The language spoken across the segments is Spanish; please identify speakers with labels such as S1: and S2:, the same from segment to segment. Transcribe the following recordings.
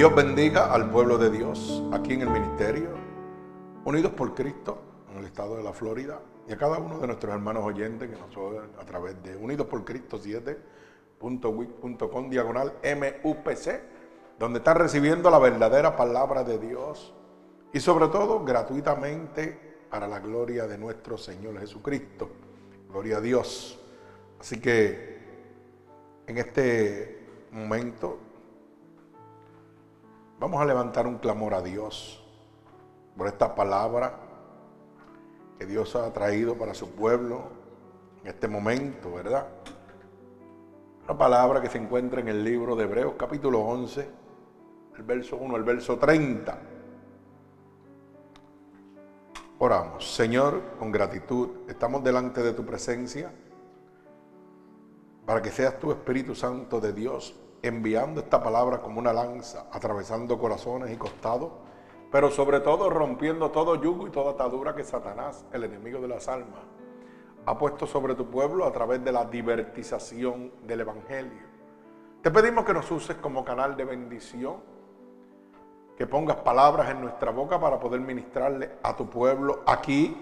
S1: Dios bendiga al pueblo de Dios aquí en el ministerio, unidos por Cristo en el estado de la Florida y a cada uno de nuestros hermanos oyentes que nos oyen a través de Unidos por Cristo 7.wix.com diagonal MUPC, donde están recibiendo la verdadera palabra de Dios y sobre todo gratuitamente para la gloria de nuestro Señor Jesucristo. Gloria a Dios. Así que en este momento Vamos a levantar un clamor a Dios por esta palabra que Dios ha traído para su pueblo en este momento, ¿verdad? Una palabra que se encuentra en el libro de Hebreos capítulo 11, el verso 1 el verso 30. Oramos, Señor, con gratitud, estamos delante de tu presencia para que seas tu Espíritu Santo de Dios enviando esta palabra como una lanza, atravesando corazones y costados, pero sobre todo rompiendo todo yugo y toda atadura que Satanás, el enemigo de las almas, ha puesto sobre tu pueblo a través de la divertización del Evangelio. Te pedimos que nos uses como canal de bendición, que pongas palabras en nuestra boca para poder ministrarle a tu pueblo aquí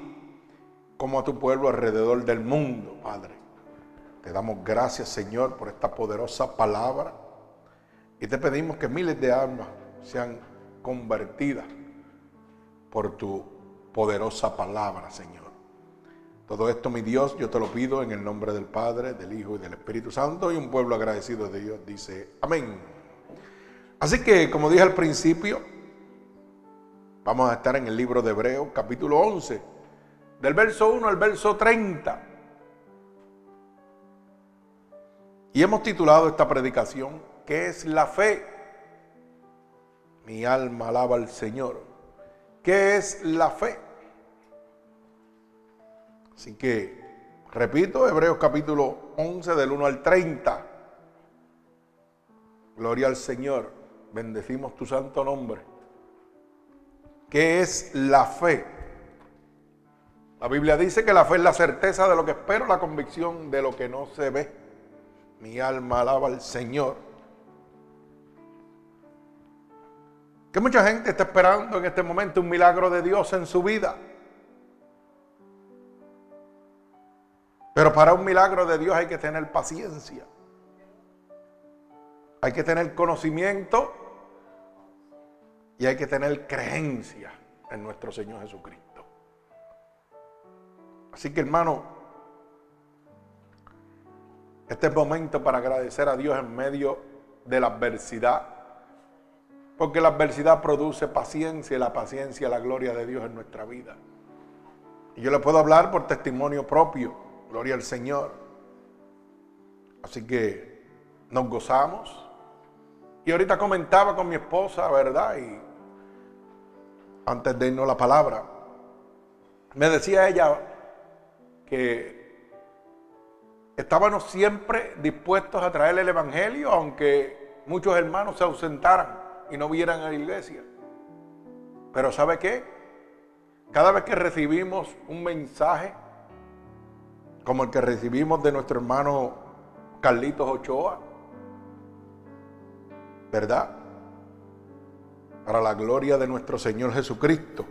S1: como a tu pueblo alrededor del mundo, Padre. Te damos gracias, Señor, por esta poderosa palabra y te pedimos que miles de almas sean convertidas por tu poderosa palabra, Señor. Todo esto, mi Dios, yo te lo pido en el nombre del Padre, del Hijo y del Espíritu Santo. Y un pueblo agradecido de Dios dice, amén. Así que, como dije al principio, vamos a estar en el libro de Hebreos, capítulo 11, del verso 1 al verso 30. Y hemos titulado esta predicación, ¿Qué es la fe? Mi alma alaba al Señor. ¿Qué es la fe? Así que, repito, Hebreos capítulo 11 del 1 al 30. Gloria al Señor. Bendecimos tu santo nombre. ¿Qué es la fe? La Biblia dice que la fe es la certeza de lo que espero, la convicción de lo que no se ve. Mi alma alaba al Señor. Que mucha gente está esperando en este momento un milagro de Dios en su vida. Pero para un milagro de Dios hay que tener paciencia. Hay que tener conocimiento y hay que tener creencia en nuestro Señor Jesucristo. Así que hermano, este es momento para agradecer a Dios en medio de la adversidad porque la adversidad produce paciencia y la paciencia la gloria de Dios en nuestra vida. Y yo le puedo hablar por testimonio propio, gloria al Señor. Así que nos gozamos. Y ahorita comentaba con mi esposa, ¿verdad? Y antes de irnos la palabra, me decía ella que estábamos siempre dispuestos a traer el Evangelio, aunque muchos hermanos se ausentaran y no vieran a la iglesia. Pero ¿sabe qué? Cada vez que recibimos un mensaje, como el que recibimos de nuestro hermano Carlitos Ochoa, ¿verdad? Para la gloria de nuestro Señor Jesucristo.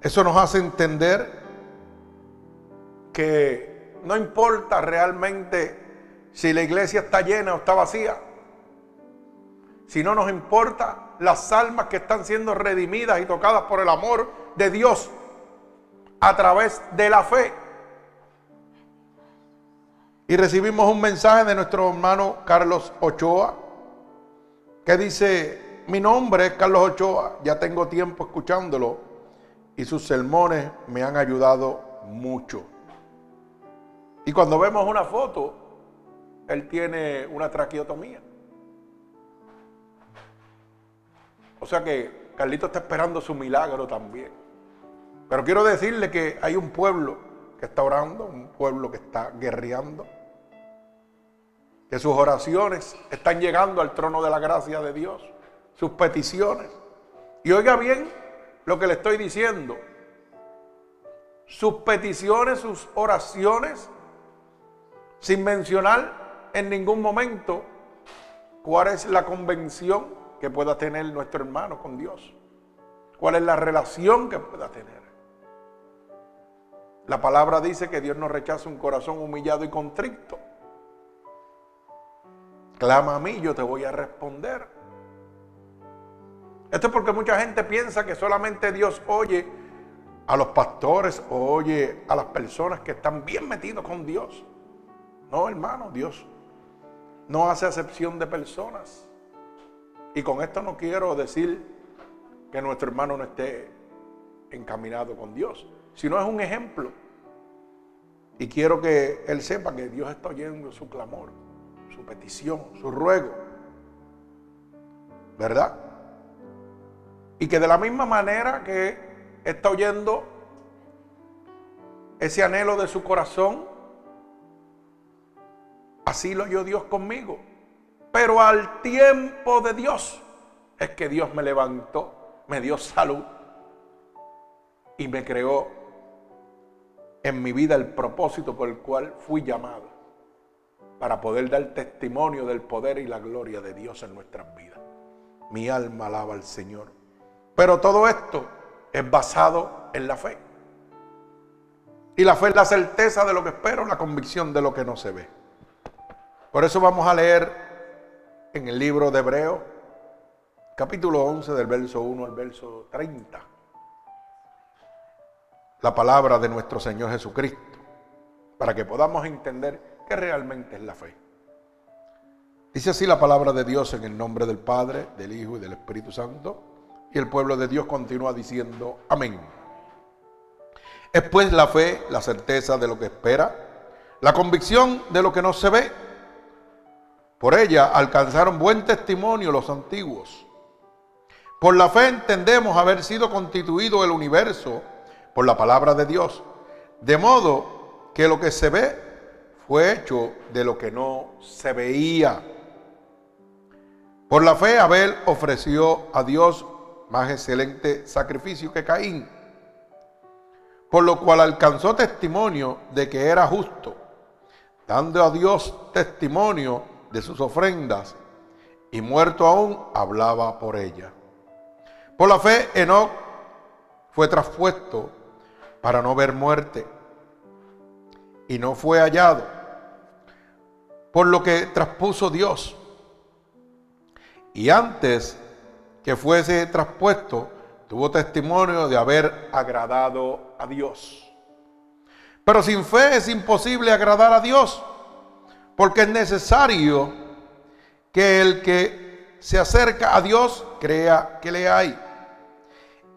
S1: Eso nos hace entender que no importa realmente si la iglesia está llena o está vacía, si no nos importa las almas que están siendo redimidas y tocadas por el amor de Dios a través de la fe. Y recibimos un mensaje de nuestro hermano Carlos Ochoa que dice, mi nombre es Carlos Ochoa, ya tengo tiempo escuchándolo y sus sermones me han ayudado mucho. Y cuando vemos una foto, él tiene una traqueotomía. O sea que Carlito está esperando su milagro también. Pero quiero decirle que hay un pueblo que está orando, un pueblo que está guerreando, que sus oraciones están llegando al trono de la gracia de Dios, sus peticiones. Y oiga bien lo que le estoy diciendo. Sus peticiones, sus oraciones, sin mencionar en ningún momento ¿cuál es la convención que pueda tener nuestro hermano con Dios? ¿Cuál es la relación que pueda tener? La palabra dice que Dios no rechaza un corazón humillado y contrito. Clama a mí, yo te voy a responder. Esto es porque mucha gente piensa que solamente Dios oye a los pastores o oye a las personas que están bien metidos con Dios. No, hermano, Dios no hace acepción de personas. Y con esto no quiero decir que nuestro hermano no esté encaminado con Dios, sino es un ejemplo. Y quiero que él sepa que Dios está oyendo su clamor, su petición, su ruego. ¿Verdad? Y que de la misma manera que está oyendo ese anhelo de su corazón, así lo oyó Dios conmigo. Pero al tiempo de Dios es que Dios me levantó, me dio salud y me creó en mi vida el propósito por el cual fui llamado para poder dar testimonio del poder y la gloria de Dios en nuestras vidas. Mi alma alaba al Señor. Pero todo esto es basado en la fe. Y la fe es la certeza de lo que espero, la convicción de lo que no se ve. Por eso vamos a leer en el libro de Hebreo, capítulo 11, del verso 1 al verso 30, la palabra de nuestro Señor Jesucristo, para que podamos entender qué realmente es la fe. Dice así la palabra de Dios en el nombre del Padre, del Hijo y del Espíritu Santo. Y el pueblo de Dios continúa diciendo, amén. Es pues la fe, la certeza de lo que espera, la convicción de lo que no se ve. Por ella alcanzaron buen testimonio los antiguos. Por la fe entendemos haber sido constituido el universo por la palabra de Dios, de modo que lo que se ve fue hecho de lo que no se veía. Por la fe Abel ofreció a Dios más excelente sacrificio que Caín, por lo cual alcanzó testimonio de que era justo, dando a Dios testimonio de sus ofrendas, y muerto aún hablaba por ella. Por la fe, Enoch fue traspuesto para no ver muerte, y no fue hallado, por lo que traspuso Dios. Y antes que fuese traspuesto, tuvo testimonio de haber agradado a Dios. Pero sin fe es imposible agradar a Dios, porque es necesario que el que se acerca a Dios crea que le hay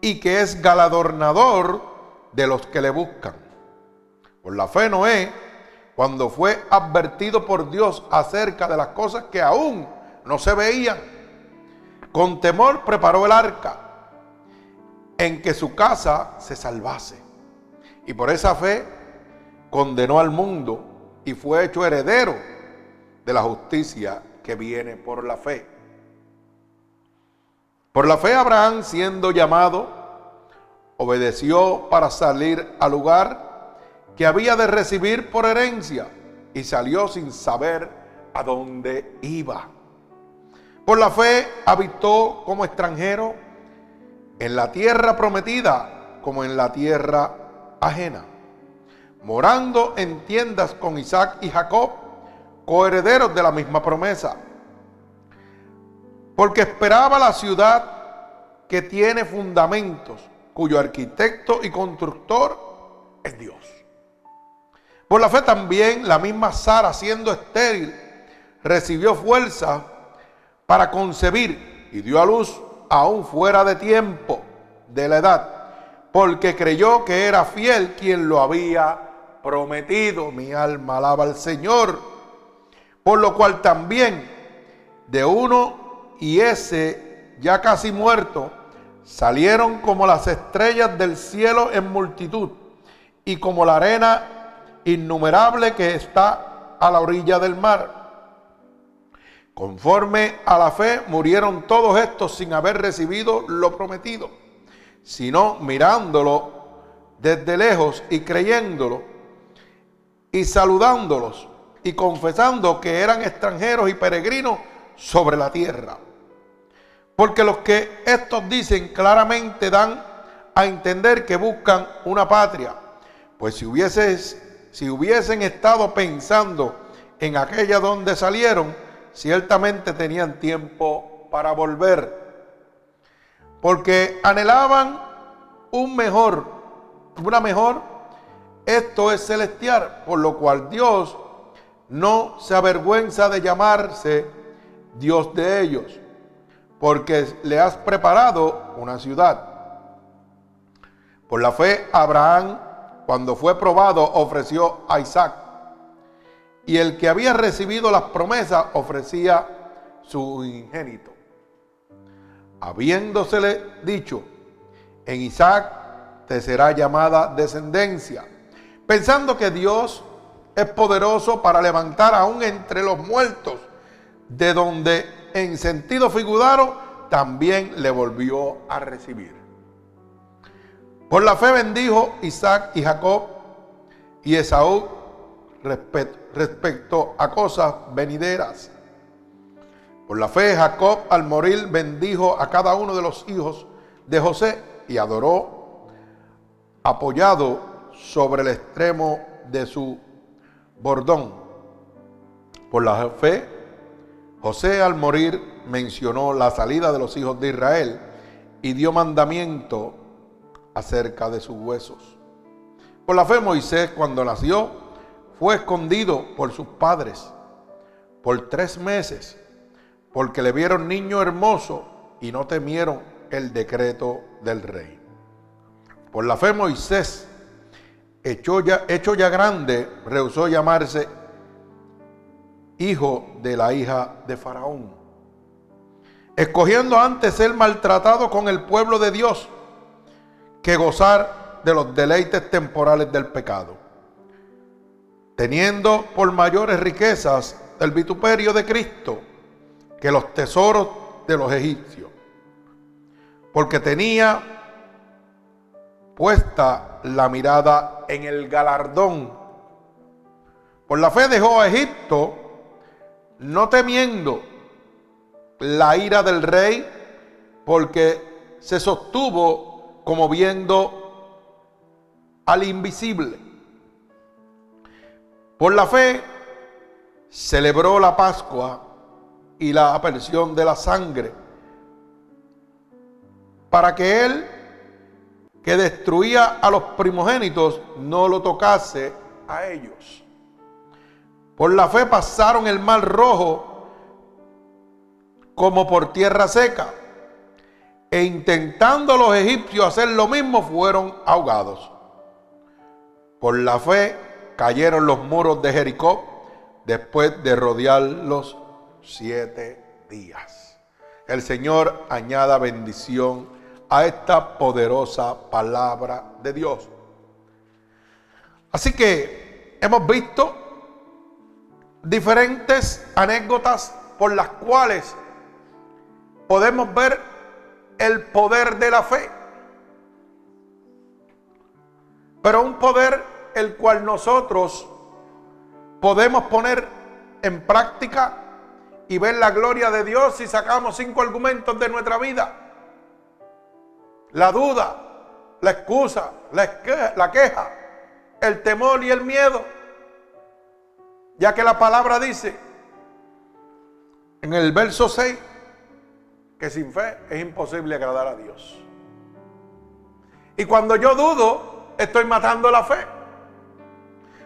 S1: y que es galadornador de los que le buscan. Por la fe Noé, cuando fue advertido por Dios acerca de las cosas que aún no se veían, con temor preparó el arca en que su casa se salvase. Y por esa fe condenó al mundo y fue hecho heredero de la justicia que viene por la fe. Por la fe Abraham, siendo llamado, obedeció para salir al lugar que había de recibir por herencia y salió sin saber a dónde iba. Por la fe habitó como extranjero en la tierra prometida como en la tierra ajena, morando en tiendas con Isaac y Jacob, coherederos de la misma promesa. Porque esperaba la ciudad que tiene fundamentos, cuyo arquitecto y constructor es Dios. Por la fe también la misma Sara, siendo estéril, recibió fuerza para concebir y dio a luz aún fuera de tiempo de la edad, porque creyó que era fiel quien lo había prometido. Mi alma alaba al Señor. Por lo cual también de uno y ese ya casi muerto salieron como las estrellas del cielo en multitud y como la arena innumerable que está a la orilla del mar. Conforme a la fe murieron todos estos sin haber recibido lo prometido, sino mirándolo desde lejos y creyéndolo y saludándolos y confesando que eran extranjeros y peregrinos sobre la tierra. Porque los que estos dicen claramente dan a entender que buscan una patria. Pues si, hubieses, si hubiesen estado pensando en aquella donde salieron, ciertamente tenían tiempo para volver. Porque anhelaban un mejor, una mejor, esto es celestial, por lo cual Dios no se avergüenza de llamarse Dios de ellos, porque le has preparado una ciudad. Por la fe, Abraham, cuando fue probado, ofreció a Isaac. Y el que había recibido las promesas ofrecía su ingénito. Habiéndosele dicho, en Isaac te será llamada descendencia, pensando que Dios es poderoso para levantar aún entre los muertos, de donde en sentido figurado también le volvió a recibir. Por la fe bendijo Isaac y Jacob y Esaú respecto a cosas venideras. Por la fe Jacob al morir bendijo a cada uno de los hijos de José y adoró apoyado sobre el extremo de su bordón. Por la fe, José al morir mencionó la salida de los hijos de Israel y dio mandamiento acerca de sus huesos. Por la fe Moisés cuando nació fue escondido por sus padres por tres meses porque le vieron niño hermoso y no temieron el decreto del rey. Por la fe Moisés, hecho ya, grande, rehusó llamarse hijo de la hija de Faraón, escogiendo antes ser maltratado con el pueblo de Dios que gozar de los deleites temporales del pecado, teniendo por mayores riquezas el vituperio de Cristo que los tesoros de los egipcios porque tenía puesta la mirada en el galardón. Por la fe dejó a Egipto, no temiendo la ira del rey, porque se sostuvo como viendo al invisible. Por la fe celebró la Pascua y la aparición de la sangre para que él que destruía a los primogénitos no lo tocase a ellos. Por la fe pasaron el mar rojo como por tierra seca. E intentando los egipcios hacer lo mismo, fueron ahogados. Por la fe cayeron los muros de Jericó después de rodearlos siete días. El Señor añada bendición a esta poderosa palabra de Dios. Así que hemos visto diferentes anécdotas por las cuales podemos ver el poder de la fe. Pero un poder el cual nosotros podemos poner en práctica y ver la gloria de Dios si sacamos cinco argumentos de nuestra vida la duda, la excusa, la queja, el temor y el miedo. Ya que la palabra dice en el verso 6 que sin fe es imposible agradar a Dios. Y cuando yo dudo, estoy matando la fe.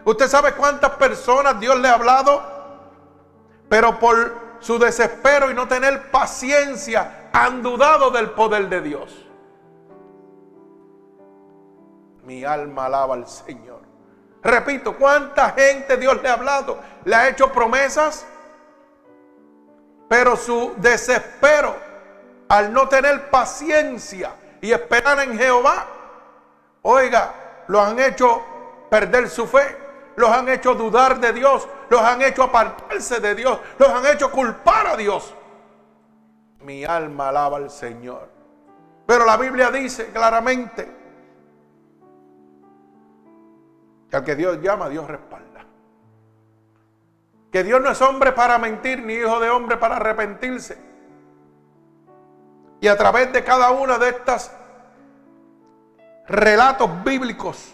S1: Usted sabe cuántas personas Dios le ha hablado, pero por su desespero y no tener paciencia han dudado del poder de Dios. Mi alma alaba al Señor. Repito, ¿cuánta gente Dios le ha hablado? Le ha hecho promesas, pero su desespero al no tener paciencia y esperar en Jehová, oiga, los han hecho perder su fe, los han hecho dudar de Dios, los han hecho apartarse de Dios, los han hecho culpar a Dios. Mi alma alaba al Señor. Pero la Biblia dice claramente, que al que Dios llama, Dios respalda. que Dios no es hombre para mentir, ni hijo de hombre para arrepentirse. Y a través de cada una de estas relatos bíblicos,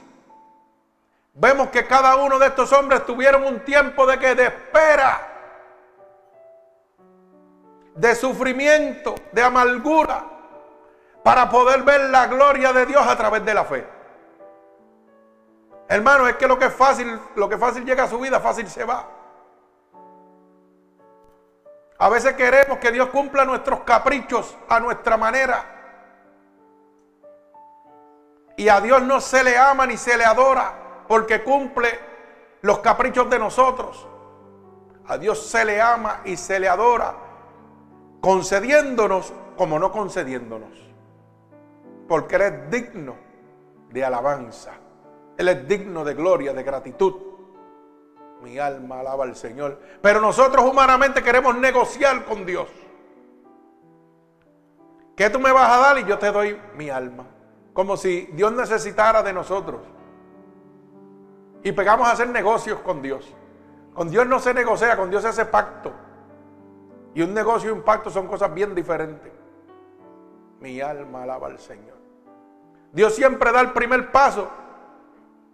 S1: vemos que cada uno de estos hombres tuvieron un tiempo de que de espera, de sufrimiento, de amargura, para poder ver la gloria de Dios a través de la fe. Hermano, es que lo que es fácil, lo que fácil llega a su vida, fácil se va. A veces queremos que Dios cumpla nuestros caprichos a nuestra manera. Y a Dios no se le ama ni se le adora porque cumple los caprichos de nosotros. A Dios se le ama y se le adora concediéndonos como no concediéndonos. Porque Él es digno de alabanza. Él es digno de gloria, de gratitud. Mi alma alaba al Señor. Pero nosotros humanamente queremos negociar con Dios. ¿Qué tú me vas a dar? Y yo te doy mi alma. Como si Dios necesitara de nosotros. Y pegamos a hacer negocios con Dios. Con Dios no se negocia, con Dios se hace pacto. Y un negocio y un pacto son cosas bien diferentes. Mi alma alaba al Señor. Dios siempre da el primer paso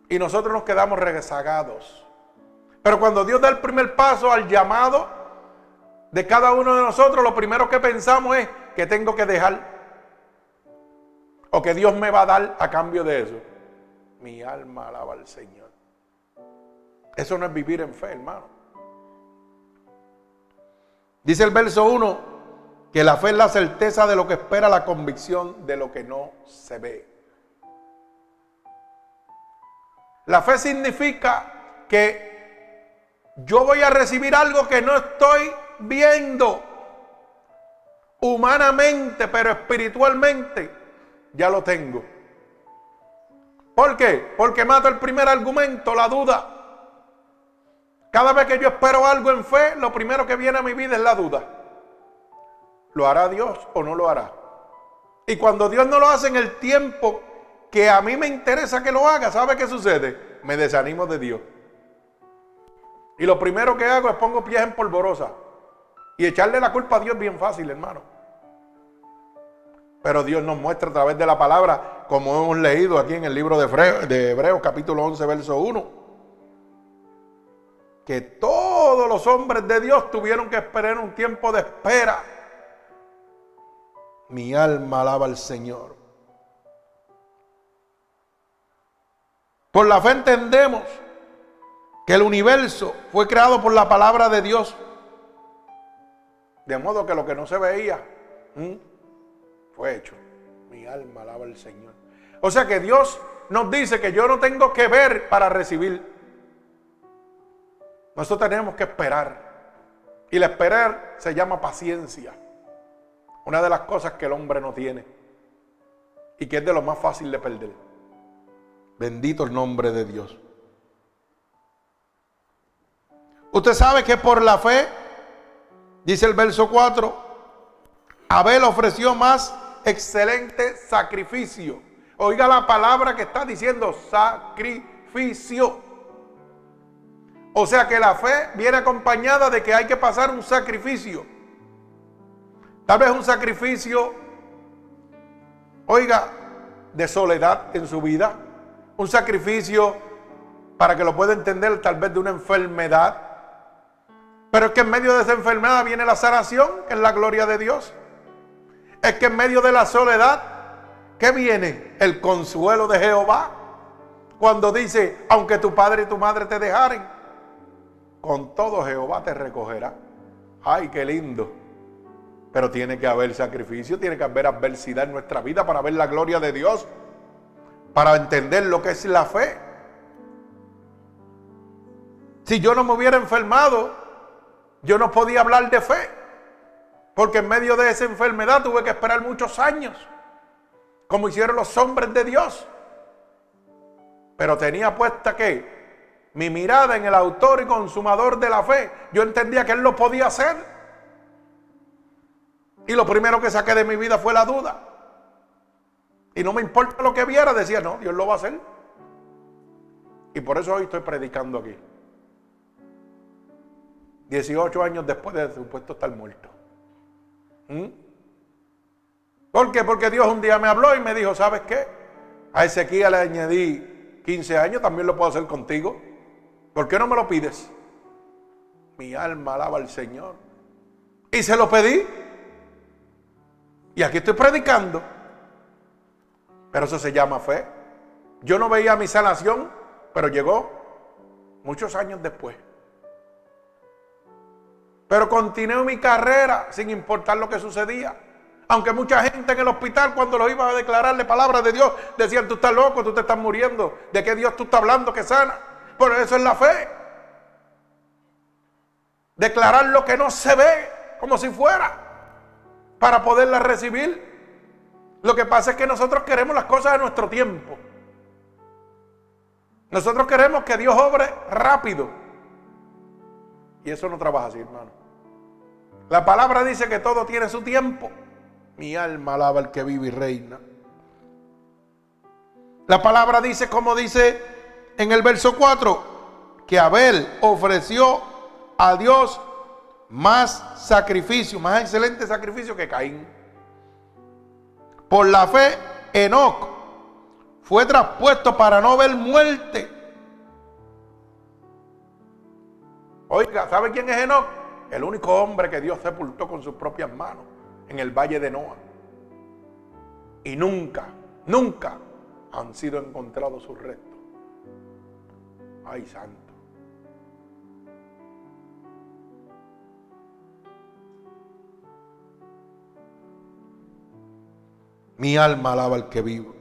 S1: y nosotros nos quedamos rezagados. Pero cuando Dios da el primer paso al llamado de cada uno de nosotros, lo primero que pensamos es que tengo que dejar o que Dios me va a dar a cambio de eso. Mi alma alaba al Señor. Eso no es vivir en fe, hermano. Dice el verso 1 que la fe es la certeza de lo que espera, la convicción de lo que no se ve. La fe significa que yo voy a recibir algo que no estoy viendo humanamente, pero espiritualmente ya lo tengo. ¿Por qué? Porque mato el primer argumento, la duda. Cada vez que yo espero algo en fe, lo primero que viene a mi vida es la duda. ¿Lo hará Dios o no lo hará? Y cuando Dios no lo hace en el tiempo que a mí me interesa que lo haga, ¿sabe qué sucede? Me desanimo de Dios. Y lo primero que hago es pongo pies en polvorosa. Y echarle la culpa a Dios bien fácil, hermano. Pero Dios nos muestra a través de la palabra, como hemos leído aquí en el libro de Hebreos, de Hebreos capítulo 11, verso 1, que todos los hombres de Dios tuvieron que esperar un tiempo de espera. Mi alma alaba al Señor. Por la fe entendemos que el universo fue creado por la palabra de Dios. De modo que lo que no se veía fue hecho. Mi alma alaba al Señor. O sea que Dios nos dice que yo no tengo que ver para recibir. Nosotros tenemos que esperar. Y el esperar se llama paciencia. Una de las cosas que el hombre no tiene. Y que es de lo más fácil de perder. Bendito el nombre de Dios. Usted sabe que por la fe, dice el verso 4, Abel ofreció más excelente sacrificio. Oiga la palabra que está diciendo, sacrificio. O sea que la fe viene acompañada de que hay que pasar un sacrificio. Tal vez un sacrificio, oiga, de soledad en su vida un sacrificio para que lo pueda entender tal vez de una enfermedad. Pero es que en medio de esa enfermedad viene la sanación, que es la gloria de Dios. Es que en medio de la soledad, ¿qué viene? El consuelo de Jehová. Cuando dice, aunque tu padre y tu madre te dejaren, con todo Jehová te recogerá. Ay, qué lindo. Pero tiene que haber sacrificio, tiene que haber adversidad en nuestra vida para ver la gloria de Dios para entender lo que es la fe. Si yo no me hubiera enfermado, yo no podía hablar de fe. Porque en medio de esa enfermedad tuve que esperar muchos años, como hicieron los hombres de Dios. Pero tenía puesta que mi mirada en el autor y consumador de la fe, yo entendía que él lo podía hacer. Y lo primero que saqué de mi vida fue la duda. Y no me importa lo que viera, decía, no, Dios lo va a hacer. Y por eso hoy estoy predicando aquí. 18 años después de supuesto estar muerto. ¿Mm? ¿Por qué? Porque Dios un día me habló y me dijo, ¿sabes qué? A Ezequiel le añadí 15 años, también lo puedo hacer contigo. ¿Por qué no me lo pides? Mi alma alaba al Señor. Y se lo pedí. Y aquí estoy predicando. Pero eso se llama fe. Yo no veía mi sanación, pero llegó muchos años después. Pero continué mi carrera sin importar lo que sucedía. Aunque mucha gente en el hospital cuando los iba a declararle palabras de Dios decían, tú estás loco, tú te estás muriendo. ¿De qué Dios tú estás hablando que sana? Por eso es la fe. Declarar lo que no se ve como si fuera para poderla recibir. Lo que pasa es que nosotros queremos las cosas de nuestro tiempo. Nosotros queremos que Dios obre rápido. Y eso no trabaja así, hermano. La palabra dice que todo tiene su tiempo. Mi alma alaba al que vive y reina. La palabra dice, como dice en el verso 4, que Abel ofreció a Dios más sacrificio, más excelente sacrificio que Caín. Por la fe, Enoch fue traspuesto para no ver muerte. Oiga, ¿sabe quién es Enoch? El único hombre que Dios sepultó con sus propias manos en el valle de Noah. Y nunca, nunca han sido encontrados sus restos. Ay, santo. Mi alma alaba al que vive.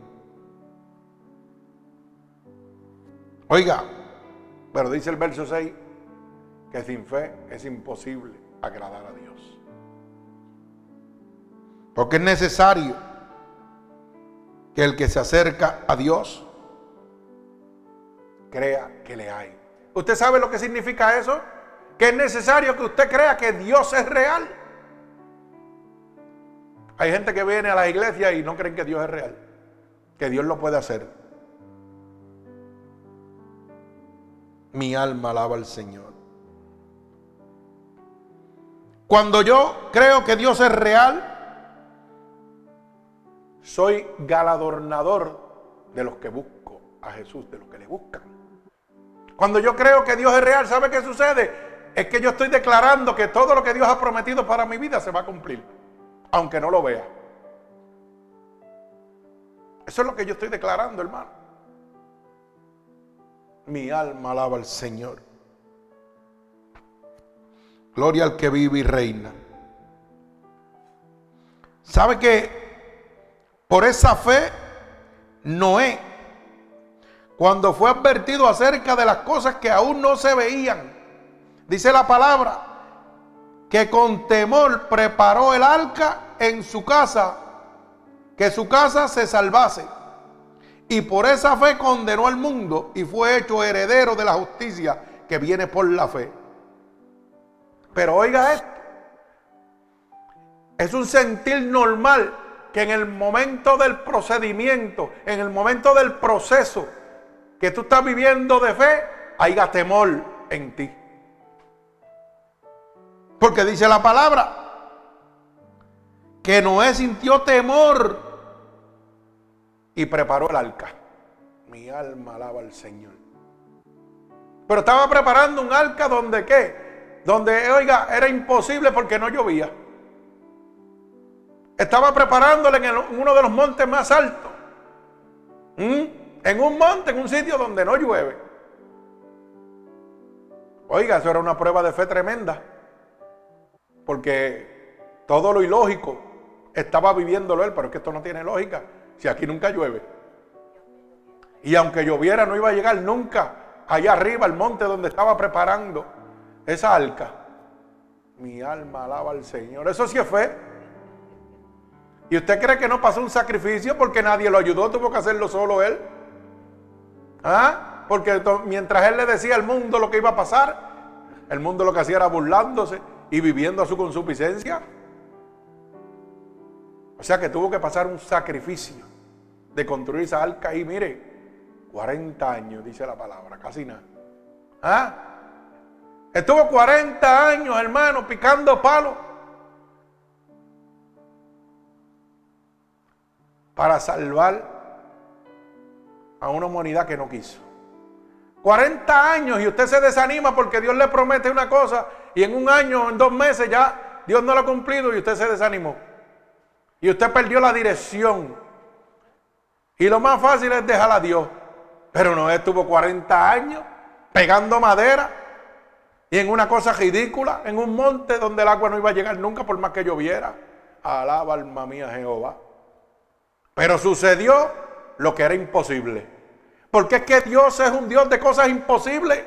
S1: Oiga, pero dice el verso 6 que sin fe es imposible agradar a Dios. Porque es necesario que el que se acerca a Dios crea que le hay. ¿Usted sabe lo que significa eso? Que es necesario que usted crea que Dios es real. Hay gente que viene a la iglesia y no creen que Dios es real, que Dios lo puede hacer. Mi alma alaba al Señor. Cuando yo creo que Dios es real, soy galadornador de los que busco a Jesús, de los que le buscan. Cuando yo creo que Dios es real, ¿sabe qué sucede? Es que yo estoy declarando que todo lo que Dios ha prometido para mi vida se va a cumplir aunque no lo vea. Eso es lo que yo estoy declarando, hermano. Mi alma alaba al Señor. Gloria al que vive y reina. ¿Sabe que por esa fe Noé, cuando fue advertido acerca de las cosas que aún no se veían, dice la palabra, que con temor preparó el arca en su casa, que su casa se salvase. Y por esa fe condenó al mundo y fue hecho heredero de la justicia que viene por la fe. Pero oiga esto, es un sentir normal que en el momento del procedimiento, en el momento del proceso que tú estás viviendo de fe, haya temor en ti. Porque dice la palabra que Noé sintió temor y preparó el arca. Mi alma alaba al Señor. Pero estaba preparando un arca donde qué? Donde, oiga, era imposible porque no llovía. Estaba preparándole en, uno de los montes más altos. ¿Mm? En un monte, en un sitio donde no llueve. Oiga, eso era una prueba de fe tremenda. Porque todo lo ilógico estaba viviéndolo él, pero es que esto no tiene lógica. Si aquí nunca llueve. Y aunque lloviera, no iba a llegar nunca allá arriba, al monte donde estaba preparando esa arca. Mi alma alaba al Señor. Eso sí es fe. ¿Y usted cree que no pasó un sacrificio porque nadie lo ayudó? Tuvo que hacerlo solo él. ¿Ah? Porque mientras él le decía al mundo lo que iba a pasar, el mundo lo que hacía era burlándose y viviendo a su consuficiencia. O sea que tuvo que pasar un sacrificio de construir esa arca y mire, 40 años, dice la palabra, casi nada. ¿Ah? Estuvo 40 años, hermano, picando palos. Para salvar a una humanidad que no quiso. 40 años y usted se desanima porque Dios le promete una cosa y en un año, en dos meses ya Dios no lo ha cumplido y usted se desanimó. Y usted perdió la dirección. Y lo más fácil es dejar a Dios. Pero no estuvo 40 años pegando madera y en una cosa ridícula, en un monte donde el agua no iba a llegar nunca por más que lloviera. Alaba alma mía Jehová. Pero sucedió lo que era imposible. Porque es que Dios es un Dios de cosas imposibles.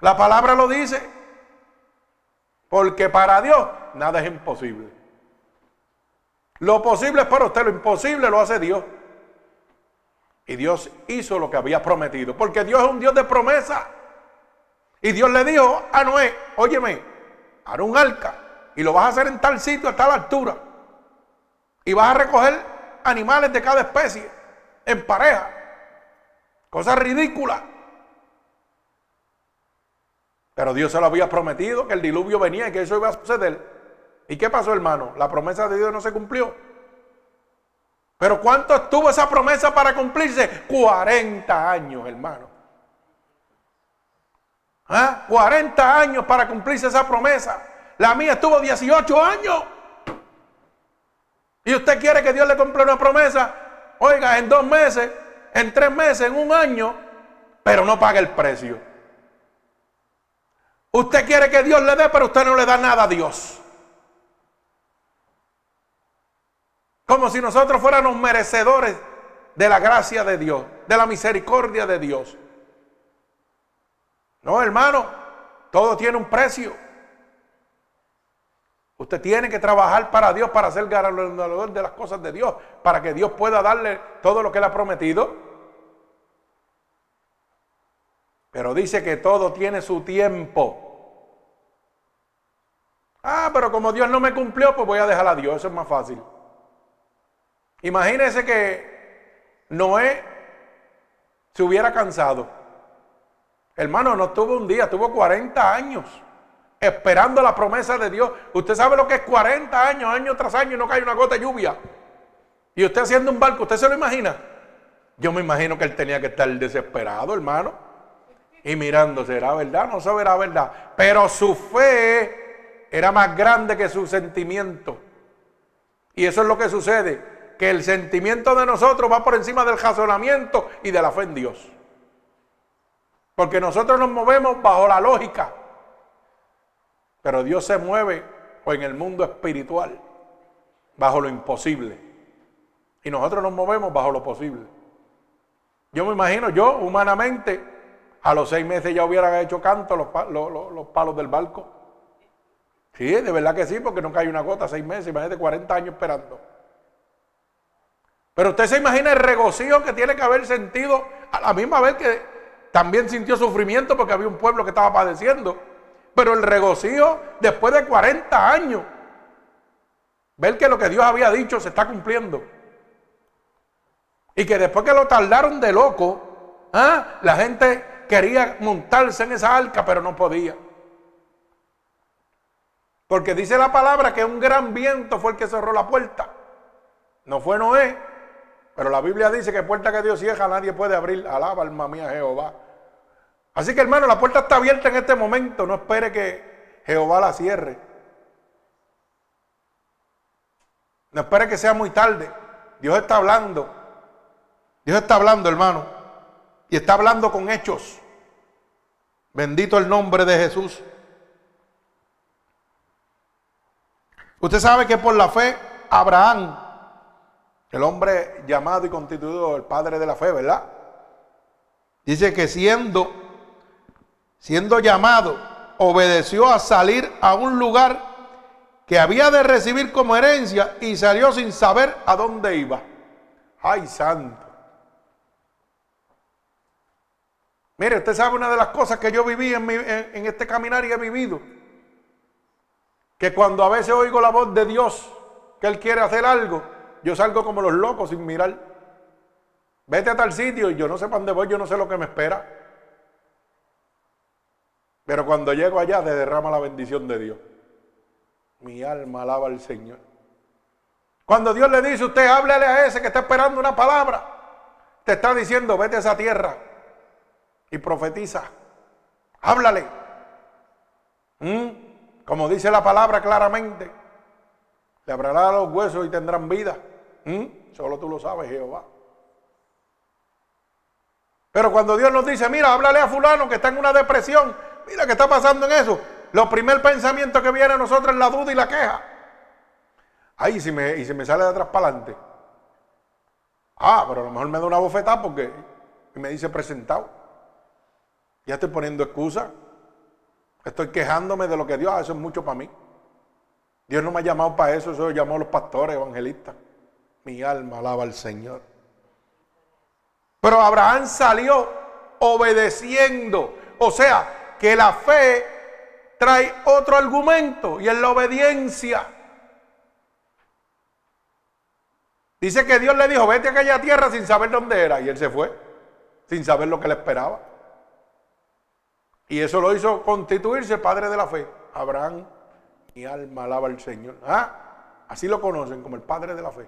S1: La palabra lo dice. Porque para Dios nada es imposible. Lo posible es para usted, lo imposible lo hace Dios. Y Dios hizo lo que había prometido. Porque Dios es un Dios de promesa. Y Dios le dijo a Noé, óyeme, haré un arca y lo vas a hacer en tal sitio, a tal altura. Y vas a recoger animales de cada especie en pareja. Cosa ridícula. Pero Dios se lo había prometido que el diluvio venía y que eso iba a suceder. ¿Y qué pasó, hermano? La promesa de Dios no se cumplió. Pero ¿cuánto estuvo esa promesa para cumplirse? 40 años, hermano. ¿Ah? 40 años para cumplirse esa promesa. La mía estuvo 18 años. Y usted quiere que Dios le cumpla una promesa, oiga, en dos meses, en tres meses, en un año, pero no paga el precio. Usted quiere que Dios le dé, pero usted no le da nada a Dios. Como si nosotros fuéramos merecedores de la gracia de Dios, de la misericordia de Dios. No, hermano, todo tiene un precio. Usted tiene que trabajar para Dios, para ser ganador de las cosas de Dios, para que Dios pueda darle todo lo que le ha prometido. Pero dice que todo tiene su tiempo. Ah, pero como Dios no me cumplió, pues voy a dejar a Dios, eso es más fácil. Imagínese que Noé se hubiera cansado. Hermano, no tuvo un día, tuvo 40 años esperando la promesa de Dios. Usted sabe lo que es 40 años, año tras año, y no cae una gota de lluvia. Y usted haciendo un barco, ¿usted se lo imagina? Yo me imagino que él tenía que estar desesperado, hermano. Y mirando, ¿será verdad? No sabrá verdad. Pero su fe era más grande que su sentimiento. Y eso es lo que sucede. Que el sentimiento de nosotros va por encima del razonamiento y de la fe en Dios. Porque nosotros nos movemos bajo la lógica. Pero Dios se mueve en el mundo espiritual, bajo lo imposible. Y nosotros nos movemos bajo lo posible. Yo me imagino, yo humanamente, a los seis meses ya hubiera hecho canto los, los, palos del barco. Sí, de verdad que sí, porque no cae una gota, seis meses, imagínate 40 años esperando. Pero usted se imagina el regocijo que tiene que haber sentido a la misma vez que también sintió sufrimiento porque había un pueblo que estaba padeciendo. Pero el regocijo después de 40 años, ver que lo que Dios había dicho se está cumpliendo. Y que después que lo tardaron de loco, ¿ah? la gente quería montarse en esa arca, pero no podía. Porque dice la palabra que un gran viento fue el que cerró la puerta. No fue Noé, pero la Biblia dice que puerta que Dios cierra nadie puede abrir. Alaba alma mía Jehová. Así que hermano, la puerta está abierta en este momento. No espere que Jehová la cierre. No espere que sea muy tarde. Dios está hablando. Dios está hablando, hermano. Y está hablando con hechos. Bendito el nombre de Jesús. Usted sabe que por la fe, Abraham, el hombre llamado y constituido el padre de la fe, ¿verdad? Dice que siendo siendo llamado, obedeció a salir a un lugar que había de recibir como herencia y salió sin saber a dónde iba. ¡Ay, santo! Mire, usted sabe una de las cosas que yo viví en, en este caminar y he vivido. Que cuando a veces oigo la voz de Dios, que Él quiere hacer algo, yo salgo como los locos sin mirar. Vete a tal sitio y yo no sé para dónde voy, yo no sé lo que me espera. Pero cuando llego allá, se derrama la bendición de Dios. Mi alma alaba al Señor. Cuando Dios le dice, usted háblele a ese que está esperando una palabra, te está diciendo, vete a esa tierra y profetiza. Háblale. ¿Mm? Como dice la palabra claramente, le abrirá los huesos y tendrán vida. ¿Mm? Solo tú lo sabes, Jehová. Pero cuando Dios nos dice, mira, háblale a fulano que está en una depresión, mira que está pasando en eso, lo primer pensamiento que viene a nosotros es la duda y la queja. ¿y si me, y si me sale de atrás para adelante. Ah, pero a lo mejor me da una bofetada porque me dice presentado. Ya estoy poniendo excusa. Estoy quejándome de lo que Dios hace, eso es mucho para mí. Dios no me ha llamado para eso, eso lo llamó a los pastores evangelistas. Mi alma alaba al Señor. Pero Abraham salió obedeciendo. O sea, que la fe trae otro argumento y es la obediencia. Dice que Dios le dijo, vete a aquella tierra sin saber dónde era. Y él se fue, sin saber lo que le esperaba. Y eso lo hizo constituirse padre de la fe. Abraham, mi alma alaba al Señor. ¿Ah? Así lo conocen como el padre de la fe.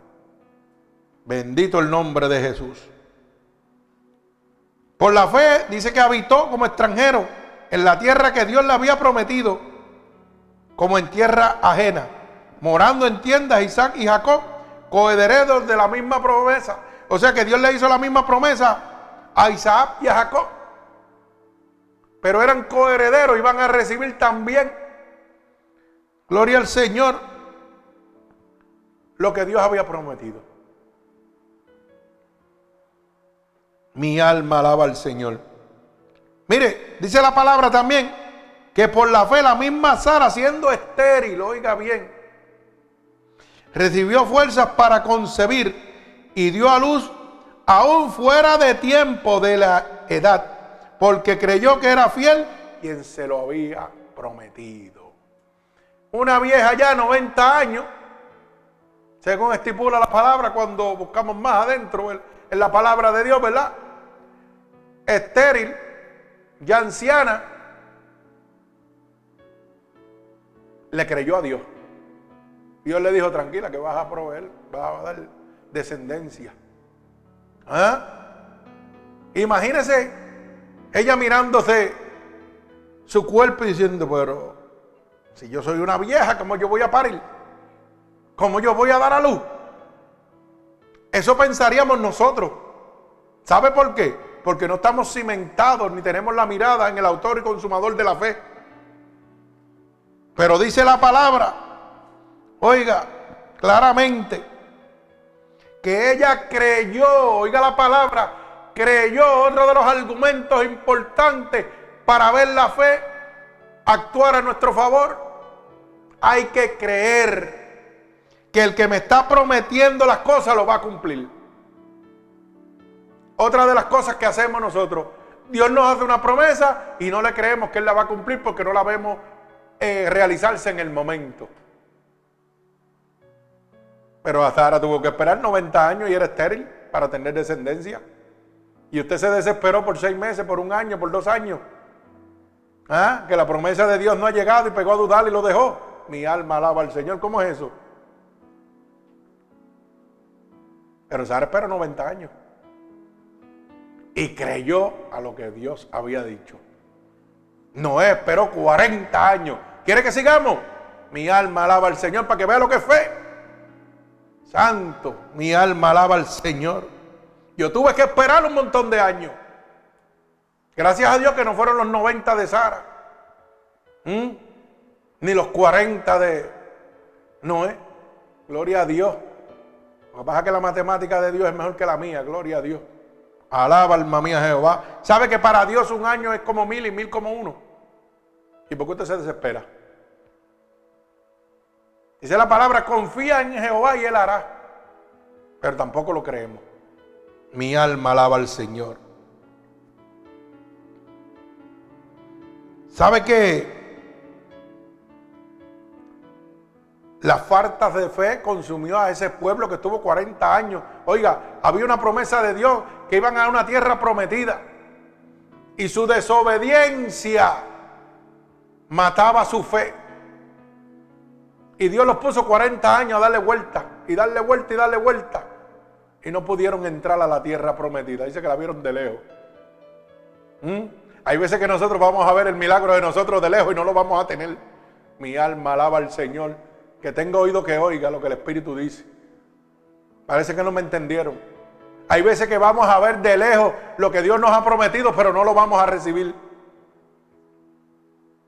S1: Bendito el nombre de Jesús. Por la fe dice que habitó como extranjero en la tierra que Dios le había prometido, como en tierra ajena, morando en tiendas Isaac y Jacob, coherederos de la misma promesa. O sea que Dios le hizo la misma promesa a Isaac y a Jacob. Pero eran coherederos, iban a recibir también, gloria al Señor, lo que Dios había prometido. Mi alma alaba al Señor. Mire, dice la palabra también que por la fe la misma Sara, siendo estéril, oiga bien, recibió fuerzas para concebir y dio a luz aún fuera de tiempo de la edad, porque creyó que era fiel quien se lo había prometido. Una vieja ya 90 años, según estipula la palabra cuando buscamos más adentro en la palabra de Dios, ¿verdad? Estéril, ya anciana, le creyó a Dios. Dios le dijo, tranquila, que vas a proveer, vas a dar descendencia. ¿Ah? Imagínese ella mirándose su cuerpo y diciendo, pero si yo soy una vieja, ¿cómo yo voy a parir? ¿Cómo yo voy a dar a luz? Eso pensaríamos nosotros. ¿Sabe por qué? Porque no estamos cimentados ni tenemos la mirada en el autor y consumador de la fe. Pero dice la palabra, oiga, claramente, que ella creyó, oiga la palabra, creyó otro de los argumentos importantes para ver la fe actuar a nuestro favor. Hay que creer que el que me está prometiendo las cosas lo va a cumplir. Otra de las cosas que hacemos nosotros, Dios nos hace una promesa y no le creemos que Él la va a cumplir porque no la vemos eh, realizarse en el momento. Pero Sara tuvo que esperar 90 años y era estéril para tener descendencia. Y usted se desesperó por seis meses, por un año, por dos años. ¿Ah? Que la promesa de Dios no ha llegado y pegó a dudar y lo dejó. Mi alma alaba al Señor. ¿Cómo es eso? Pero Sara espera 90 años y creyó a lo que Dios había dicho. Noé esperó 40 años. ¿Quiere que sigamos? Mi alma alaba al Señor para que vea lo que es fe. Santo, mi alma alaba al Señor. Yo tuve que esperar un montón de años. Gracias a Dios que no fueron los 90 de Sara. Ni los 40 de Noé. Gloria a Dios. Lo que pasa es que la matemática de Dios es mejor que la mía. Gloria a Dios. Alaba alma mía Jehová. ¿Sabe que para Dios un año es como mil y mil como uno? ¿Y por qué usted se desespera? Dice la palabra, confía en Jehová y Él hará. Pero tampoco lo creemos. Mi alma alaba al Señor. ¿Sabe que Las faltas de fe consumió a ese pueblo que estuvo 40 años. Oiga, había una promesa de Dios iban a una tierra prometida. Y su desobediencia mataba su fe. Y Dios los puso 40 años a darle vuelta, y darle vuelta y darle vuelta. Y no pudieron entrar a la tierra prometida. Dice que la vieron de lejos. ¿Mm? Hay veces que nosotros vamos a ver el milagro de nosotros de lejos y no lo vamos a tener. Mi alma alaba al Señor. Que tenga oído que oiga lo que el Espíritu dice. Parece que no me entendieron. Hay veces que vamos a ver de lejos lo que Dios nos ha prometido, pero no lo vamos a recibir.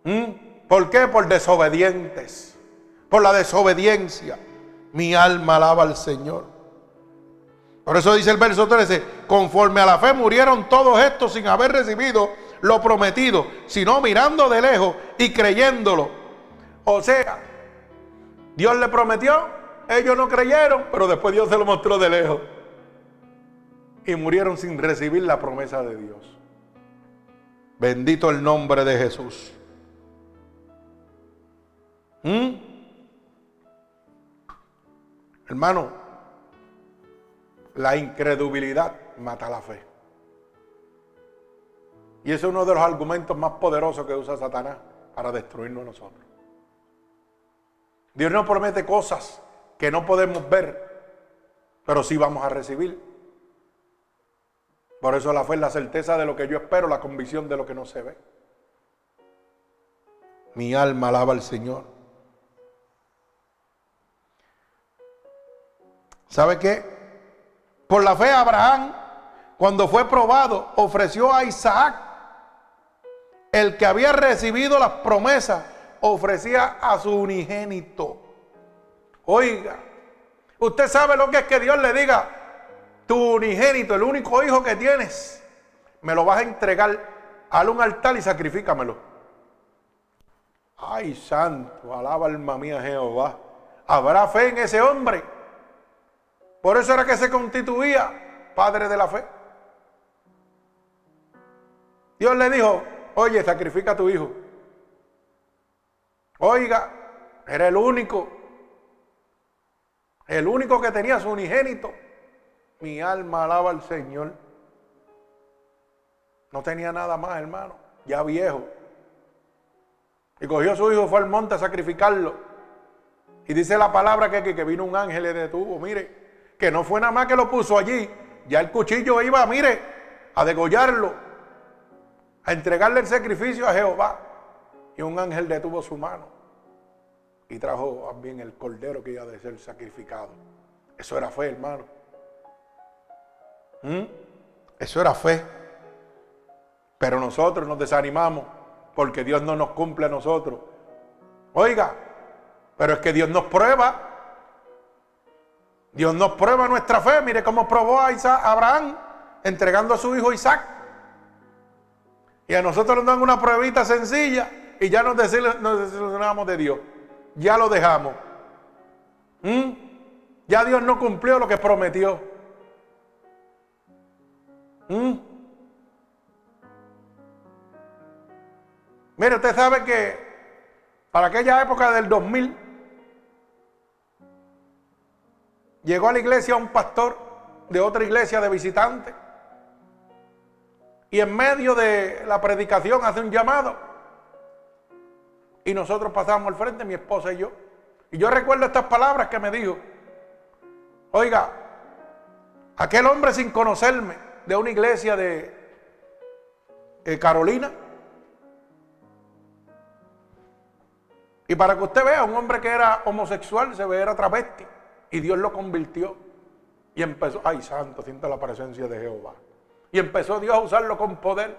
S1: ¿Mm? ¿Por qué? Por desobedientes. Por la desobediencia. Mi alma alaba al Señor. Por eso dice el verso 13, conforme a la fe murieron todos estos sin haber recibido lo prometido, sino mirando de lejos y creyéndolo. O sea, Dios le prometió, ellos no creyeron, pero después Dios se lo mostró de lejos. Y murieron sin recibir la promesa de Dios. Bendito el nombre de Jesús. ¿Mm? Hermano, la incredulidad mata la fe. Y ese es uno de los argumentos más poderosos que usa Satanás para destruirnos a nosotros. Dios nos promete cosas que no podemos ver, pero sí vamos a recibir. Por eso la fe es la certeza de lo que yo espero, la convicción de lo que no se ve. Mi alma alaba al Señor. ¿Sabe qué? Por la fe Abraham, cuando fue probado, ofreció a Isaac, el que había recibido las promesas, ofrecía a su unigénito. Oiga, usted sabe lo que es que Dios le diga, tu unigénito, el único hijo que tienes, me lo vas a entregar a un altar y sacrifícamelo. Ay, santo, alaba alma mía Jehová. ¿Habrá fe en ese hombre? Por eso era que se constituía padre de la fe. Dios le dijo, oye, sacrifica a tu hijo. Oiga, era el único, el único que tenía su unigénito. Mi alma alaba al Señor. No tenía nada más, hermano, ya viejo. Y cogió a su hijo, fue al monte a sacrificarlo. Y dice la palabra que, que, que vino un ángel y le detuvo. Mire, que no fue nada más que lo puso allí, ya el cuchillo iba, mire, a degollarlo, a entregarle el sacrificio a Jehová. Y un ángel detuvo su mano y trajo también el cordero que iba a ser sacrificado. Eso era fe, hermano. ¿Mm? Eso era fe. Pero nosotros nos desanimamos porque Dios no nos cumple a nosotros. Oiga, pero es que Dios nos prueba Dios nos prueba nuestra fe. Mire cómo probó a, Abraham entregando a su hijo Isaac. Y a nosotros nos dan una pruebita sencilla y ya nos, desilusionamos de Dios. Ya lo dejamos. ¿Mm? Ya Dios no cumplió lo que prometió. ¿Mm? Mire, usted sabe que para aquella época del 2000, Llegó a la iglesia un pastor de otra iglesia de visitantes. Y en medio de la predicación hace un llamado. Y nosotros pasamos al frente, mi esposa y yo. Y yo recuerdo estas palabras que me dijo. Oiga, aquel hombre sin conocerme de una iglesia de Carolina. Y para que usted vea, un hombre que era homosexual, se ve, era travesti. Y Dios lo convirtió. Y empezó, ay santo, siento la presencia de Jehová. Y empezó Dios a usarlo con poder.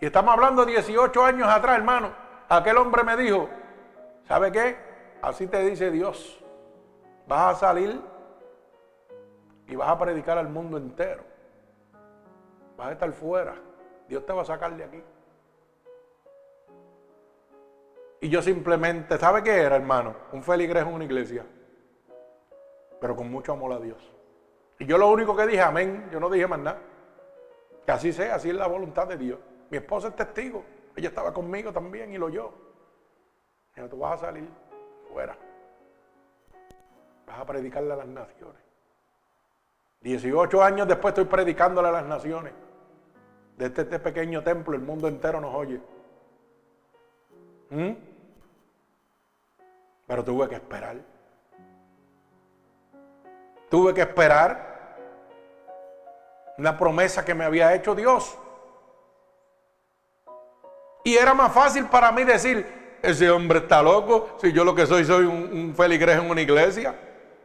S1: Y estamos hablando 18 años atrás, hermano. Aquel hombre me dijo, ¿sabe qué? Así te dice Dios. Vas a salir y vas a predicar al mundo entero. Vas a estar fuera. Dios te va a sacar de aquí. Y yo simplemente, ¿sabe qué era, hermano? Un feligres en una iglesia. Pero con mucho amor a Dios. Y yo lo único que dije, amén, yo no dije más nada. Que así sea, así es la voluntad de Dios. Mi esposa es testigo. Ella estaba conmigo también y lo oyó. Dijo, tú vas a salir fuera. Vas a predicarle a las naciones. 18 años después estoy predicándole a las naciones. Desde este pequeño templo el mundo entero nos oye. ¿Mm? Pero tuve que esperar. Tuve que esperar una promesa que me había hecho Dios. Y era más fácil para mí decir, ese hombre está loco, si yo lo que soy soy un, un feligres en una iglesia,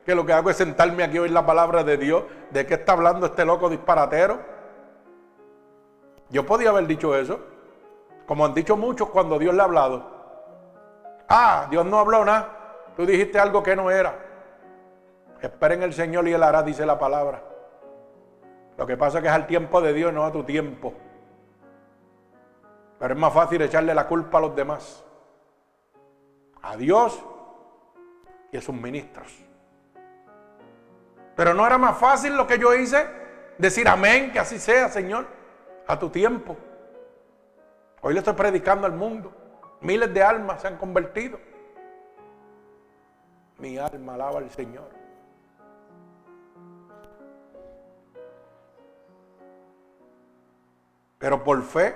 S1: que lo que hago es sentarme aquí a oír la palabra de Dios, ¿de qué está hablando este loco disparatero? Yo podía haber dicho eso, como han dicho muchos cuando Dios le ha hablado. Ah, Dios no habló nada, tú dijiste algo que no era. Esperen el Señor y Él hará, dice la palabra. Lo que pasa es que es al tiempo de Dios, no a tu tiempo. Pero es más fácil echarle la culpa a los demás. A Dios y a sus ministros. Pero no era más fácil lo que yo hice, decir amén, que así sea, Señor, a tu tiempo. Hoy le estoy predicando al mundo. Miles de almas se han convertido. Mi alma alaba al Señor. Pero por fe,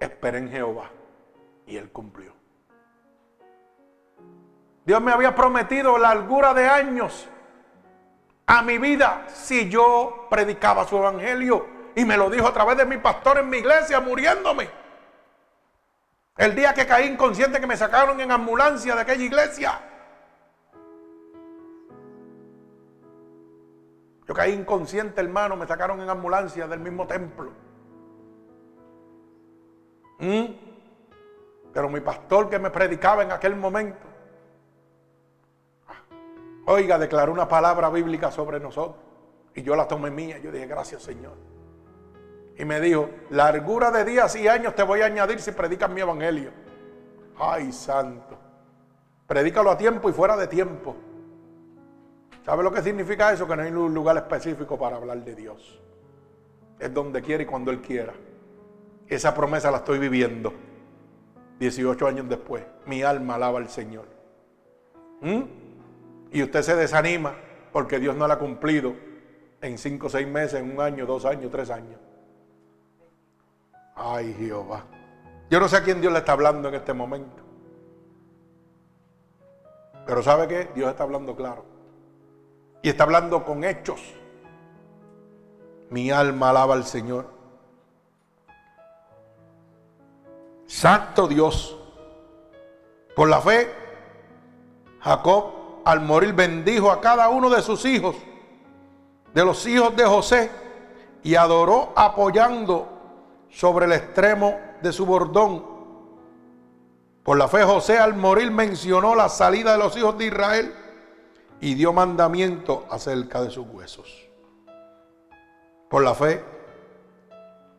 S1: esperé en Jehová. Y él cumplió. Dios me había prometido largura de años a mi vida si yo predicaba su evangelio. Y me lo dijo a través de mi pastor en mi iglesia, muriéndome. El día que caí inconsciente que me sacaron en ambulancia de aquella iglesia. Yo caí inconsciente, hermano, me sacaron en ambulancia del mismo templo. ¿Mm? Pero mi pastor que me predicaba en aquel momento, oiga, declaró una palabra bíblica sobre nosotros. Y yo la tomé mía. Yo dije, gracias Señor. Y me dijo, largura de días y años te voy a añadir si predicas mi evangelio. Ay, santo. Predícalo a tiempo y fuera de tiempo. ¿Sabe lo que significa eso? Que no hay un lugar específico para hablar de Dios. Es donde quiere y cuando Él quiera. Esa promesa la estoy viviendo. 18 años después. Mi alma alaba al Señor. ¿Mm? Y usted se desanima porque Dios no la ha cumplido en 5 o 6 meses, en un año, dos años, tres años. Ay, Jehová. Yo no sé a quién Dios le está hablando en este momento. Pero ¿sabe qué? Dios está hablando claro. Y está hablando con hechos. Mi alma alaba al Señor. Santo Dios. Por la fe, Jacob al morir bendijo a cada uno de sus hijos, de los hijos de José, y adoró apoyando sobre el extremo de su bordón. Por la fe José al morir mencionó la salida de los hijos de Israel y dio mandamiento acerca de sus huesos. Por la fe,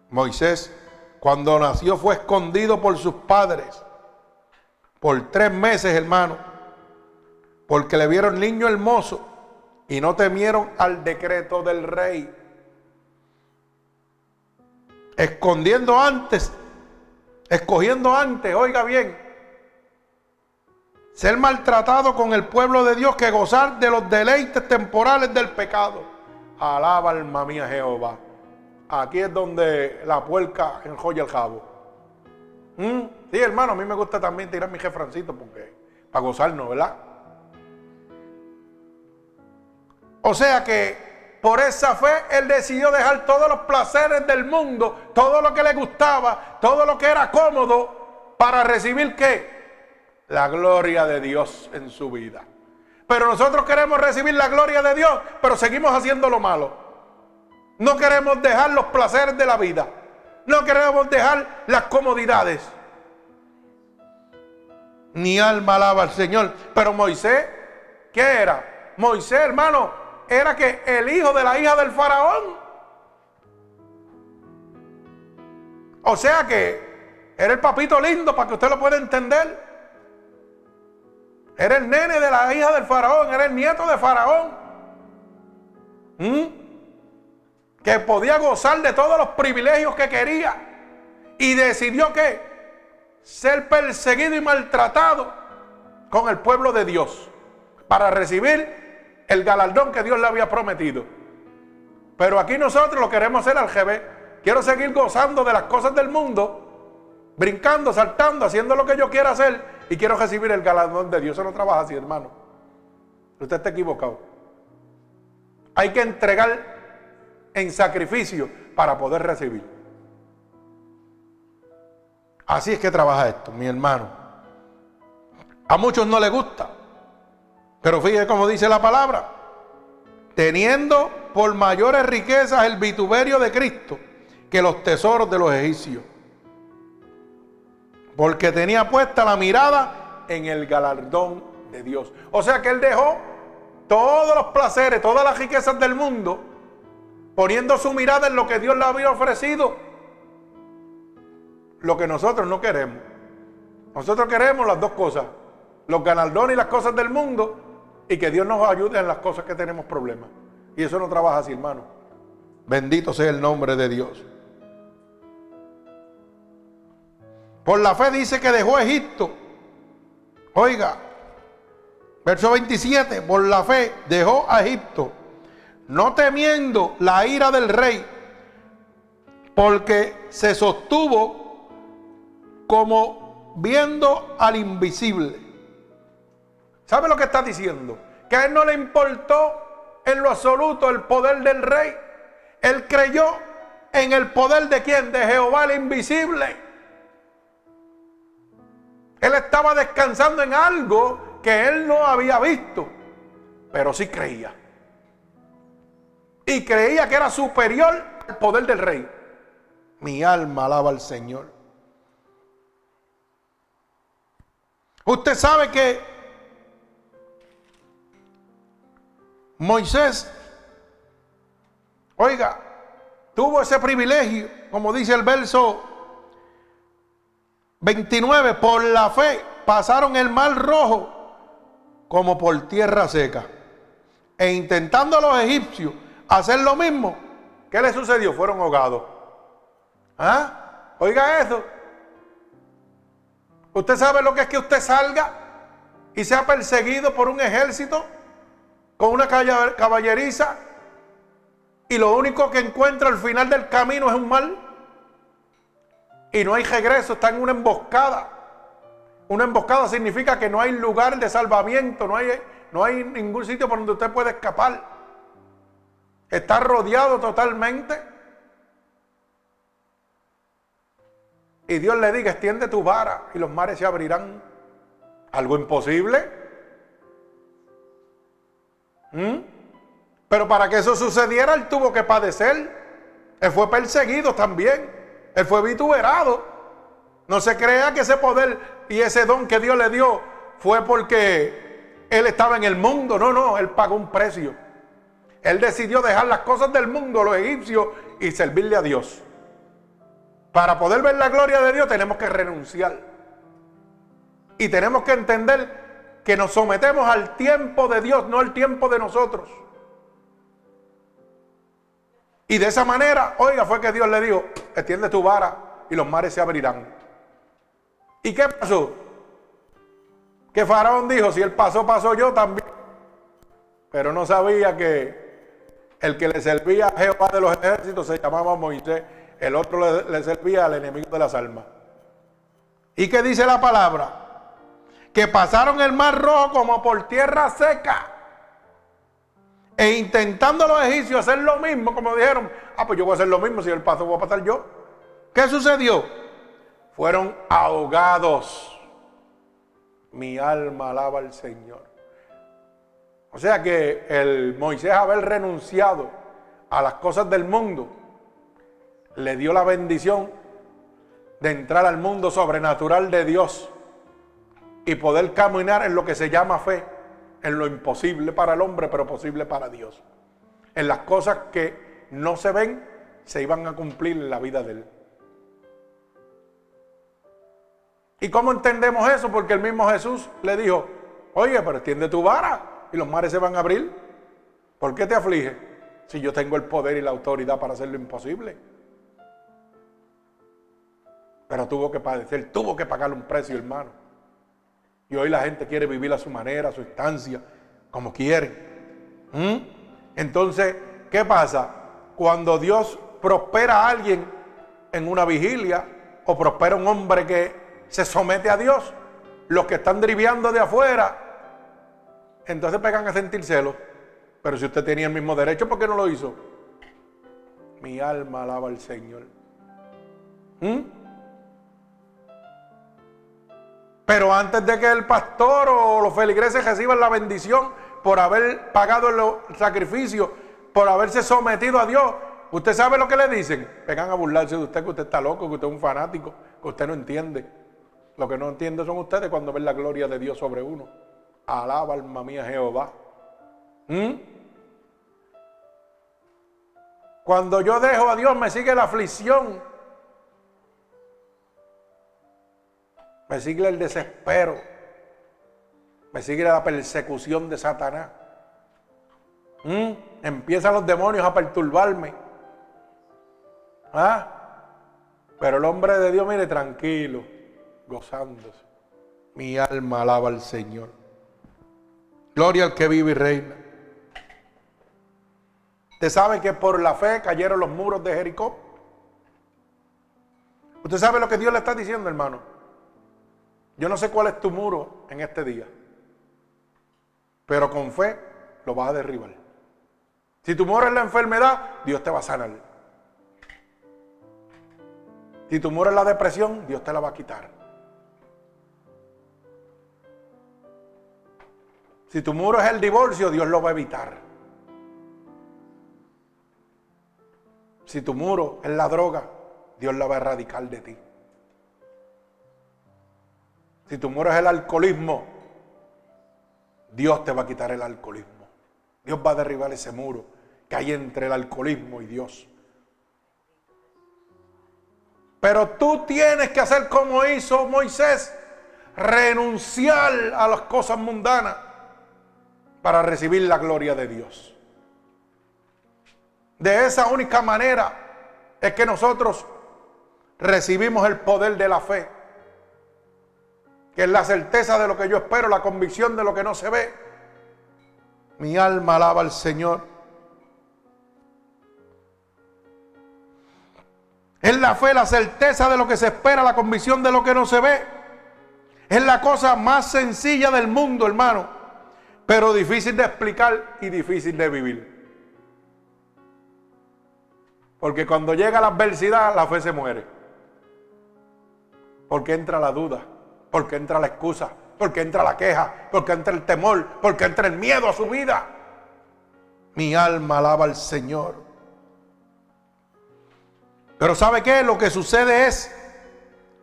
S1: Moisés, cuando nació, fue escondido por sus padres por tres meses, hermano, porque le vieron niño hermoso y no temieron al decreto del rey. Escondiendo antes, escogiendo antes, oiga bien, ser maltratado con el pueblo de Dios que gozar de los deleites temporales del pecado. Alaba alma mía Jehová. Aquí es donde la puerca enjoya el jabo. ¿Mm? Sí, hermano, a mí me gusta también tirar mi jefrancito porque para gozarnos, ¿verdad? O sea que por esa fe él decidió dejar todos los placeres del mundo, todo lo que le gustaba, todo lo que era cómodo, para recibir qué? la gloria de Dios en su vida. Pero nosotros queremos recibir la gloria de Dios, pero seguimos haciendo lo malo. No queremos dejar los placeres de la vida. No queremos dejar las comodidades. Ni alma alaba al Señor. Pero Moisés, ¿qué era? Moisés, hermano, era que el hijo de la hija del faraón. O sea que era el papito lindo para que usted lo pueda entender. Era el nene de la hija del faraón, era el nieto de faraón. ¿Mm? Que podía gozar de todos los privilegios que quería. Y decidió que ser perseguido y maltratado con el pueblo de Dios para recibir el galardón que Dios le había prometido. Pero aquí nosotros lo queremos hacer al revés. Quiero seguir gozando de las cosas del mundo brincando, saltando, haciendo lo que yo quiera hacer y quiero recibir el galardón de Dios. Eso no trabaja así, hermano. Usted está equivocado. Hay que entregar en sacrificio para poder recibir. Así es que trabaja esto, mi hermano. A muchos no les gusta, pero fíjese cómo dice la palabra. Teniendo por mayores riquezas el vituperio de Cristo que los tesoros de los egipcios. Porque tenía puesta la mirada en el galardón de Dios. O sea que él dejó todos los placeres, todas las riquezas del mundo, poniendo su mirada en lo que Dios le había ofrecido. Lo que nosotros no queremos. Nosotros queremos las dos cosas, los galardones y las cosas del mundo, y que Dios nos ayude en las cosas que tenemos problemas. Y eso no trabaja así, hermano. Bendito sea el nombre de Dios. Por la fe dice que dejó Egipto. Oiga, verso 27, por la fe dejó a Egipto, no temiendo la ira del rey, porque se sostuvo como viendo al invisible. ¿Sabe lo que está diciendo? Que a él no le importó en lo absoluto el poder del rey. Él creyó en el poder de quién? De Jehová el invisible. Él estaba descansando en algo que él no había visto, pero sí creía. Y creía que era superior al poder del rey. Mi alma alaba al Señor. Usted sabe que Moisés, oiga, tuvo ese privilegio, como dice el verso 29, por la fe pasaron el mar rojo como por tierra seca. E intentando los egipcios hacer lo mismo, ¿qué le sucedió? Fueron ahogados. ¿Ah? Oiga eso. ¿Usted sabe lo que es que usted salga y sea perseguido por un ejército con una caballeriza y lo único que encuentra al final del camino es un mal? y no hay regreso, está en una emboscada. Una emboscada significa que no hay lugar de salvamiento, no hay, no hay ningún sitio por donde usted puede escapar. Está rodeado totalmente. Y Dios le diga, extiende tu vara y los mares se abrirán. ¿Algo imposible? ¿Mm? Pero para que eso sucediera, él tuvo que padecer. Él fue perseguido también. Él fue vituperado. No se crea que ese poder y ese don que Dios le dio fue porque él estaba en el mundo. No, no, él pagó un precio. Él decidió dejar las cosas del mundo, los egipcios, y servirle a Dios. Para poder ver la gloria de Dios tenemos que renunciar. Y tenemos que entender que nos sometemos al tiempo de Dios, no al tiempo de nosotros. Y de esa manera, oiga, fue que Dios le dijo, extiende tu vara y los mares se abrirán. ¿Y qué pasó? Que Faraón dijo, si él pasó, pasó yo también. Pero no sabía que el que le servía a Jehová de los ejércitos se llamaba Moisés. El otro le, le servía al enemigo de las almas. ¿Y qué dice la palabra? Que pasaron el mar rojo como por tierra seca. E intentando los egipcios hacer lo mismo, como dijeron, ah, pues yo voy a hacer lo mismo, si el paso voy a pasar yo. ¿Qué sucedió? Fueron ahogados. Mi alma alaba al Señor. O sea que el Moisés haber renunciado a las cosas del mundo, le dio la bendición de entrar al mundo sobrenatural de Dios y poder caminar en lo que se llama fe en lo imposible para el hombre, pero posible para Dios. En las cosas que no se ven, se iban a cumplir en la vida de él. ¿Y cómo entendemos eso? Porque el mismo Jesús le dijo, oye, pero extiende tu vara y los mares se van a abrir. ¿Por qué te aflige? Si yo tengo el poder y la autoridad para hacer lo imposible. Pero tuvo que padecer, tuvo que pagar un precio, hermano. Y hoy la gente quiere vivir a su manera, a su instancia, como quiere. ¿Mm? Entonces, ¿qué pasa? Cuando Dios prospera a alguien en una vigilia, o prospera un hombre que se somete a Dios. Los que están driviando de afuera, entonces pegan a sentir celos. Pero si usted tenía el mismo derecho, ¿por qué no lo hizo? Mi alma alaba al Señor. ¿Mm? Pero antes de que el pastor o los feligreses reciban la bendición por haber pagado el sacrificio, por haberse sometido a Dios, usted sabe lo que le dicen. Vengan a burlarse de usted, que usted está loco, que usted es un fanático, que usted no entiende. Lo que no entiende son ustedes cuando ven la gloria de Dios sobre uno. Alaba alma mía Jehová. ¿Mm? Cuando yo dejo a Dios me sigue la aflicción. Me sigue el desespero. Me sigue la persecución de Satanás. ¿Mm? Empiezan los demonios a perturbarme. ¿Ah? Pero el hombre de Dios, mire, tranquilo, gozándose. Mi alma alaba al Señor. Gloria al que vive y reina. Usted sabe que por la fe cayeron los muros de Jericó. Usted sabe lo que Dios le está diciendo, hermano. Yo no sé cuál es tu muro en este día. Pero con fe lo vas a derribar. Si tu muro es la enfermedad, Dios te va a sanar. Si tu muro es la depresión, Dios te la va a quitar. Si tu muro es el divorcio, Dios lo va a evitar. Si tu muro es la droga, Dios la va a erradicar de ti. Si tu muro es el alcoholismo, Dios te va a quitar el alcoholismo. Dios va a derribar ese muro que hay entre el alcoholismo y Dios. Pero tú tienes que hacer como hizo Moisés, renunciar a las cosas mundanas para recibir la gloria de Dios. De esa única manera es que nosotros recibimos el poder de la fe, que es la certeza de lo que yo espero, la convicción de lo que no se ve. Mi alma alaba al Señor. Es la fe, la certeza de lo que se espera, la convicción de lo que no se ve. Es la cosa más sencilla del mundo, hermano, pero difícil de explicar y difícil de vivir. Porque cuando llega la adversidad, la fe se muere. Porque entra la duda, porque entra la excusa, porque entra la queja, porque entra el temor, porque entra el miedo a su vida. Mi alma alaba al Señor. Pero ¿sabe qué? Lo que sucede es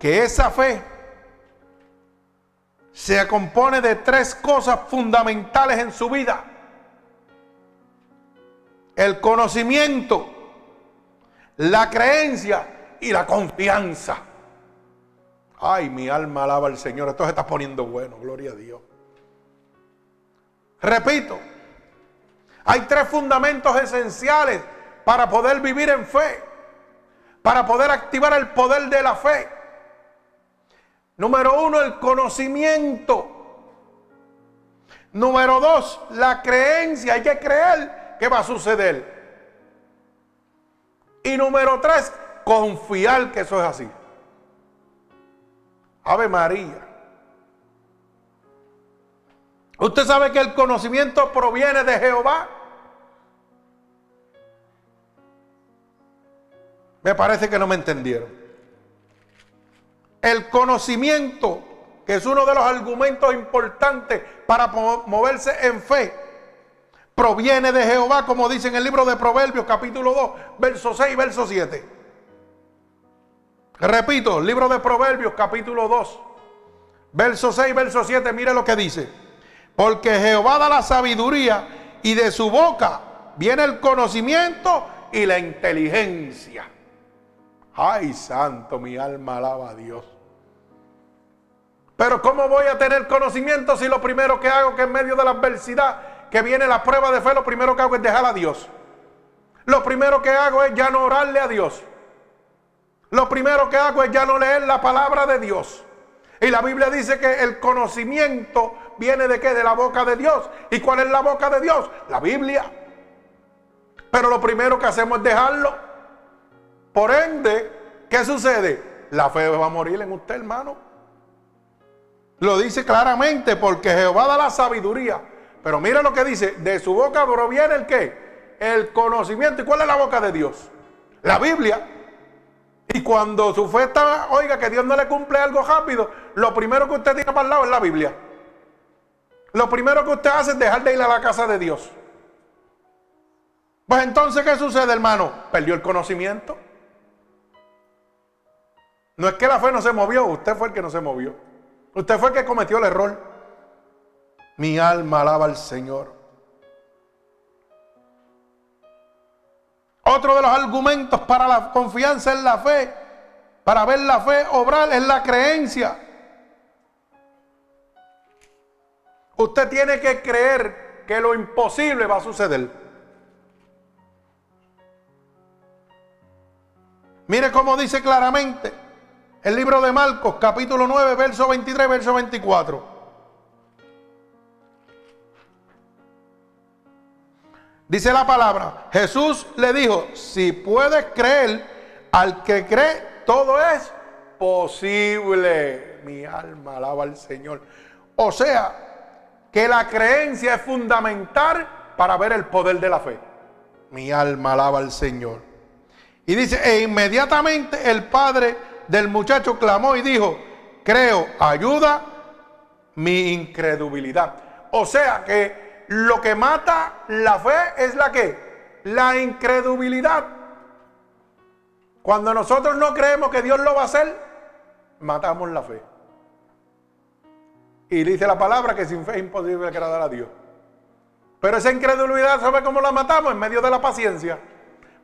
S1: que esa fe se compone de tres cosas fundamentales en su vida. El conocimiento, la creencia y la confianza. Ay, mi alma alaba al Señor. Esto se está poniendo bueno, gloria a Dios. Repito, hay tres fundamentos esenciales para poder vivir en fe para poder activar el poder de la fe. Número uno, el conocimiento. Número dos, la creencia. Hay que creer que va a suceder. Y número tres, confiar que eso es así. Ave María. Usted sabe que el conocimiento proviene de Jehová. Me parece que no me entendieron. El conocimiento, que es uno de los argumentos importantes para moverse en fe, proviene de Jehová, como dice en el libro de Proverbios capítulo 2, verso 6, verso 7. Repito, libro de Proverbios capítulo 2, verso 6, verso 7, mire lo que dice. Porque Jehová da la sabiduría y de su boca viene el conocimiento y la inteligencia. Ay, santo, mi alma alaba a Dios. Pero ¿cómo voy a tener conocimiento si lo primero que hago que en medio de la adversidad, que viene la prueba de fe, lo primero que hago es dejar a Dios? Lo primero que hago es ya no orarle a Dios. Lo primero que hago es ya no leer la palabra de Dios. Y la Biblia dice que el conocimiento viene de qué? De la boca de Dios. ¿Y cuál es la boca de Dios? La Biblia. Pero lo primero que hacemos es dejarlo. Por ende, ¿qué sucede? la fe va a morir en usted, hermano. Lo dice claramente porque Jehová da la sabiduría. Pero mira lo que dice, de su boca proviene el qué? El conocimiento. ¿Y cuál es la boca de Dios? La Biblia. Y cuando su fe está, oiga, que Dios no le cumple algo rápido, lo primero que usted tiene para el lado es la Biblia. Lo primero que usted hace es dejar de ir a la casa de Dios. Pues entonces, ¿qué sucede, hermano? Perdió el conocimiento. No es que la fe no se movió, usted fue el que no se movió. Usted fue el que cometió el error. Mi alma alaba al Señor. Otro de los argumentos para la confianza en la fe, para ver la fe obrar, es la creencia. Usted tiene que creer que lo imposible va a suceder. Mire cómo dice claramente el libro de Marcos, capítulo 9, verso 23, verso 24. Dice la palabra, Jesús le dijo, si puedes creer, al que cree, todo es posible. Mi alma alaba al Señor. O sea, que la creencia es fundamental para ver el poder de la fe. Mi alma alaba al Señor. Y dice, e inmediatamente el padre del muchacho clamó y dijo, creo, ayuda mi incredulidad. O sea que lo que mata la fe es la que? La incredulidad. Cuando nosotros no creemos que Dios lo va a hacer, matamos la fe. Y dice la palabra que sin fe es imposible agradar a Dios. Pero esa incredulidad, ¿sabe cómo la matamos? En medio de la paciencia.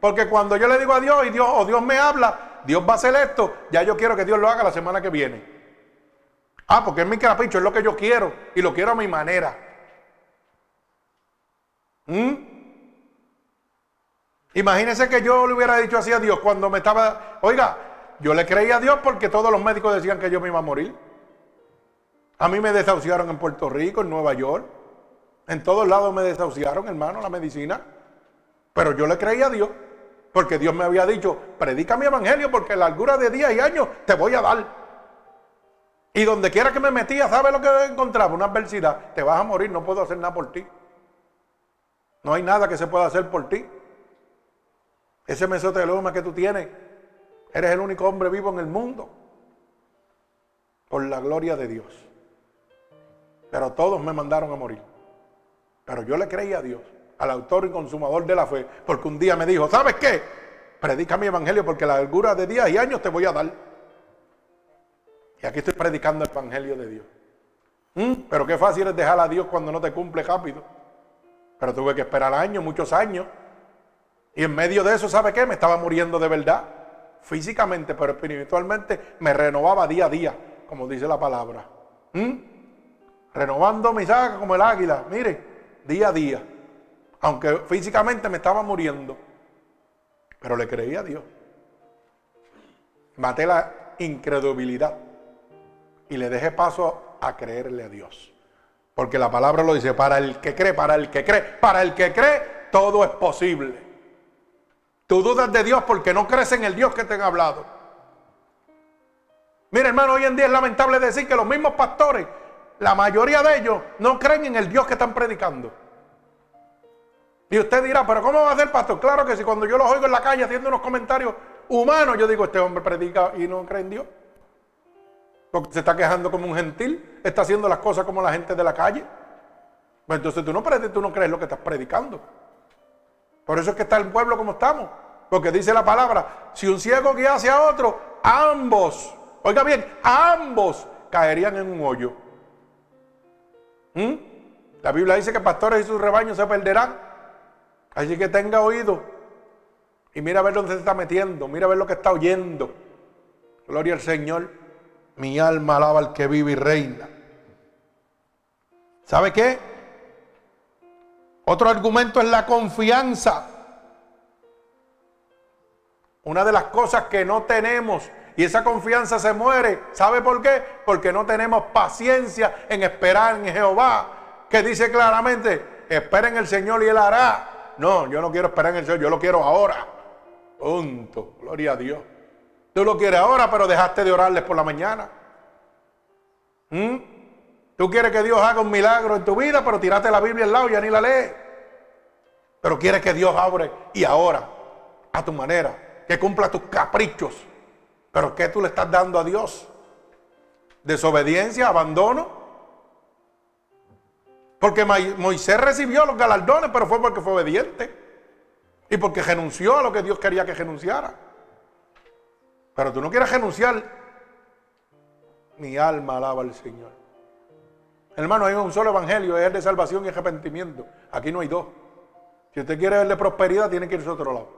S1: Porque cuando yo le digo a Dios y Dios o Dios me habla, Dios va a hacer esto, ya yo quiero que Dios lo haga la semana que viene. Ah, porque es mi capricho, es lo que yo quiero y lo quiero a mi manera. ¿Mm? Imagínese que yo le hubiera dicho así a Dios cuando me estaba, oiga, yo le creí a Dios porque todos los médicos decían que yo me iba a morir. A mí me desahuciaron en Puerto Rico, en Nueva York. En todos lados me desahuciaron, hermano, la medicina. Pero yo le creí a Dios. Porque Dios me había dicho, predica mi evangelio porque la largura de días y años te voy a dar. Y donde quiera que me metía, ¿sabe lo que encontraba? Una adversidad. Te vas a morir, no puedo hacer nada por ti. No hay nada que se pueda hacer por ti. Ese mesoteloma que tú tienes, eres el único hombre vivo en el mundo. Por la gloria de Dios. Pero todos me mandaron a morir. Pero yo le creí a Dios al autor y consumador de la fe, porque un día me dijo, ¿sabes qué? Predica mi evangelio porque la largura de días y años te voy a dar. Y aquí estoy predicando el evangelio de Dios. ¿Mm? Pero qué fácil es dejar a Dios cuando no te cumple rápido. Pero tuve que esperar años, muchos años. Y en medio de eso, ¿sabe qué? Me estaba muriendo de verdad. Físicamente, pero espiritualmente me renovaba día a día, como dice la palabra. ¿Mm? Renovando mi saga como el águila. Mire, día a día aunque físicamente me estaba muriendo, pero le creí a Dios. Maté la incredulidad y le dejé paso a creerle a Dios. Porque la palabra lo dice, para el que cree, para el que cree, para el que cree, todo es posible. Tú dudas de Dios porque no crees en el Dios que te han hablado. Mira, hermano, hoy en día es lamentable decir que los mismos pastores, la mayoría de ellos, no creen en el Dios que están predicando. Y usted dirá, pero ¿cómo va a ser pastor? Claro que si cuando yo los oigo en la calle haciendo unos comentarios humanos, yo digo, este hombre predica y no cree en Dios. Porque se está quejando como un gentil, está haciendo las cosas como la gente de la calle. Pues entonces tú no, tú no crees lo que estás predicando. Por eso es que está el pueblo como estamos. Porque dice la palabra, si un ciego guía hacia otro, ambos, oiga bien, ambos caerían en un hoyo. ¿Mm? La Biblia dice que pastores y sus rebaños se perderán. Así que tenga oído y mira a ver dónde se está metiendo, mira a ver lo que está oyendo. Gloria al Señor. Mi alma alaba al que vive y reina. ¿Sabe qué? Otro argumento es la confianza. Una de las cosas que no tenemos y esa confianza se muere. ¿Sabe por qué? Porque no tenemos paciencia en esperar en Jehová, que dice claramente, esperen el Señor y Él hará. No, yo no quiero esperar en el Señor, yo lo quiero ahora. Punto. Gloria a Dios. Tú lo quieres ahora, pero dejaste de orarles por la mañana. ¿Mm? Tú quieres que Dios haga un milagro en tu vida, pero tiraste la Biblia al lado y ya ni la lees. Pero quieres que Dios abre y ahora, a tu manera, que cumpla tus caprichos. Pero ¿qué tú le estás dando a Dios? Desobediencia, abandono. Porque Moisés recibió los galardones, pero fue porque fue obediente. Y porque renunció a lo que Dios quería que renunciara. Pero tú no quieres renunciar. Mi alma alaba al Señor. Hermano, hay un solo evangelio, es el de salvación y arrepentimiento. Aquí no hay dos. Si usted quiere ver de prosperidad, tiene que irse a otro lado.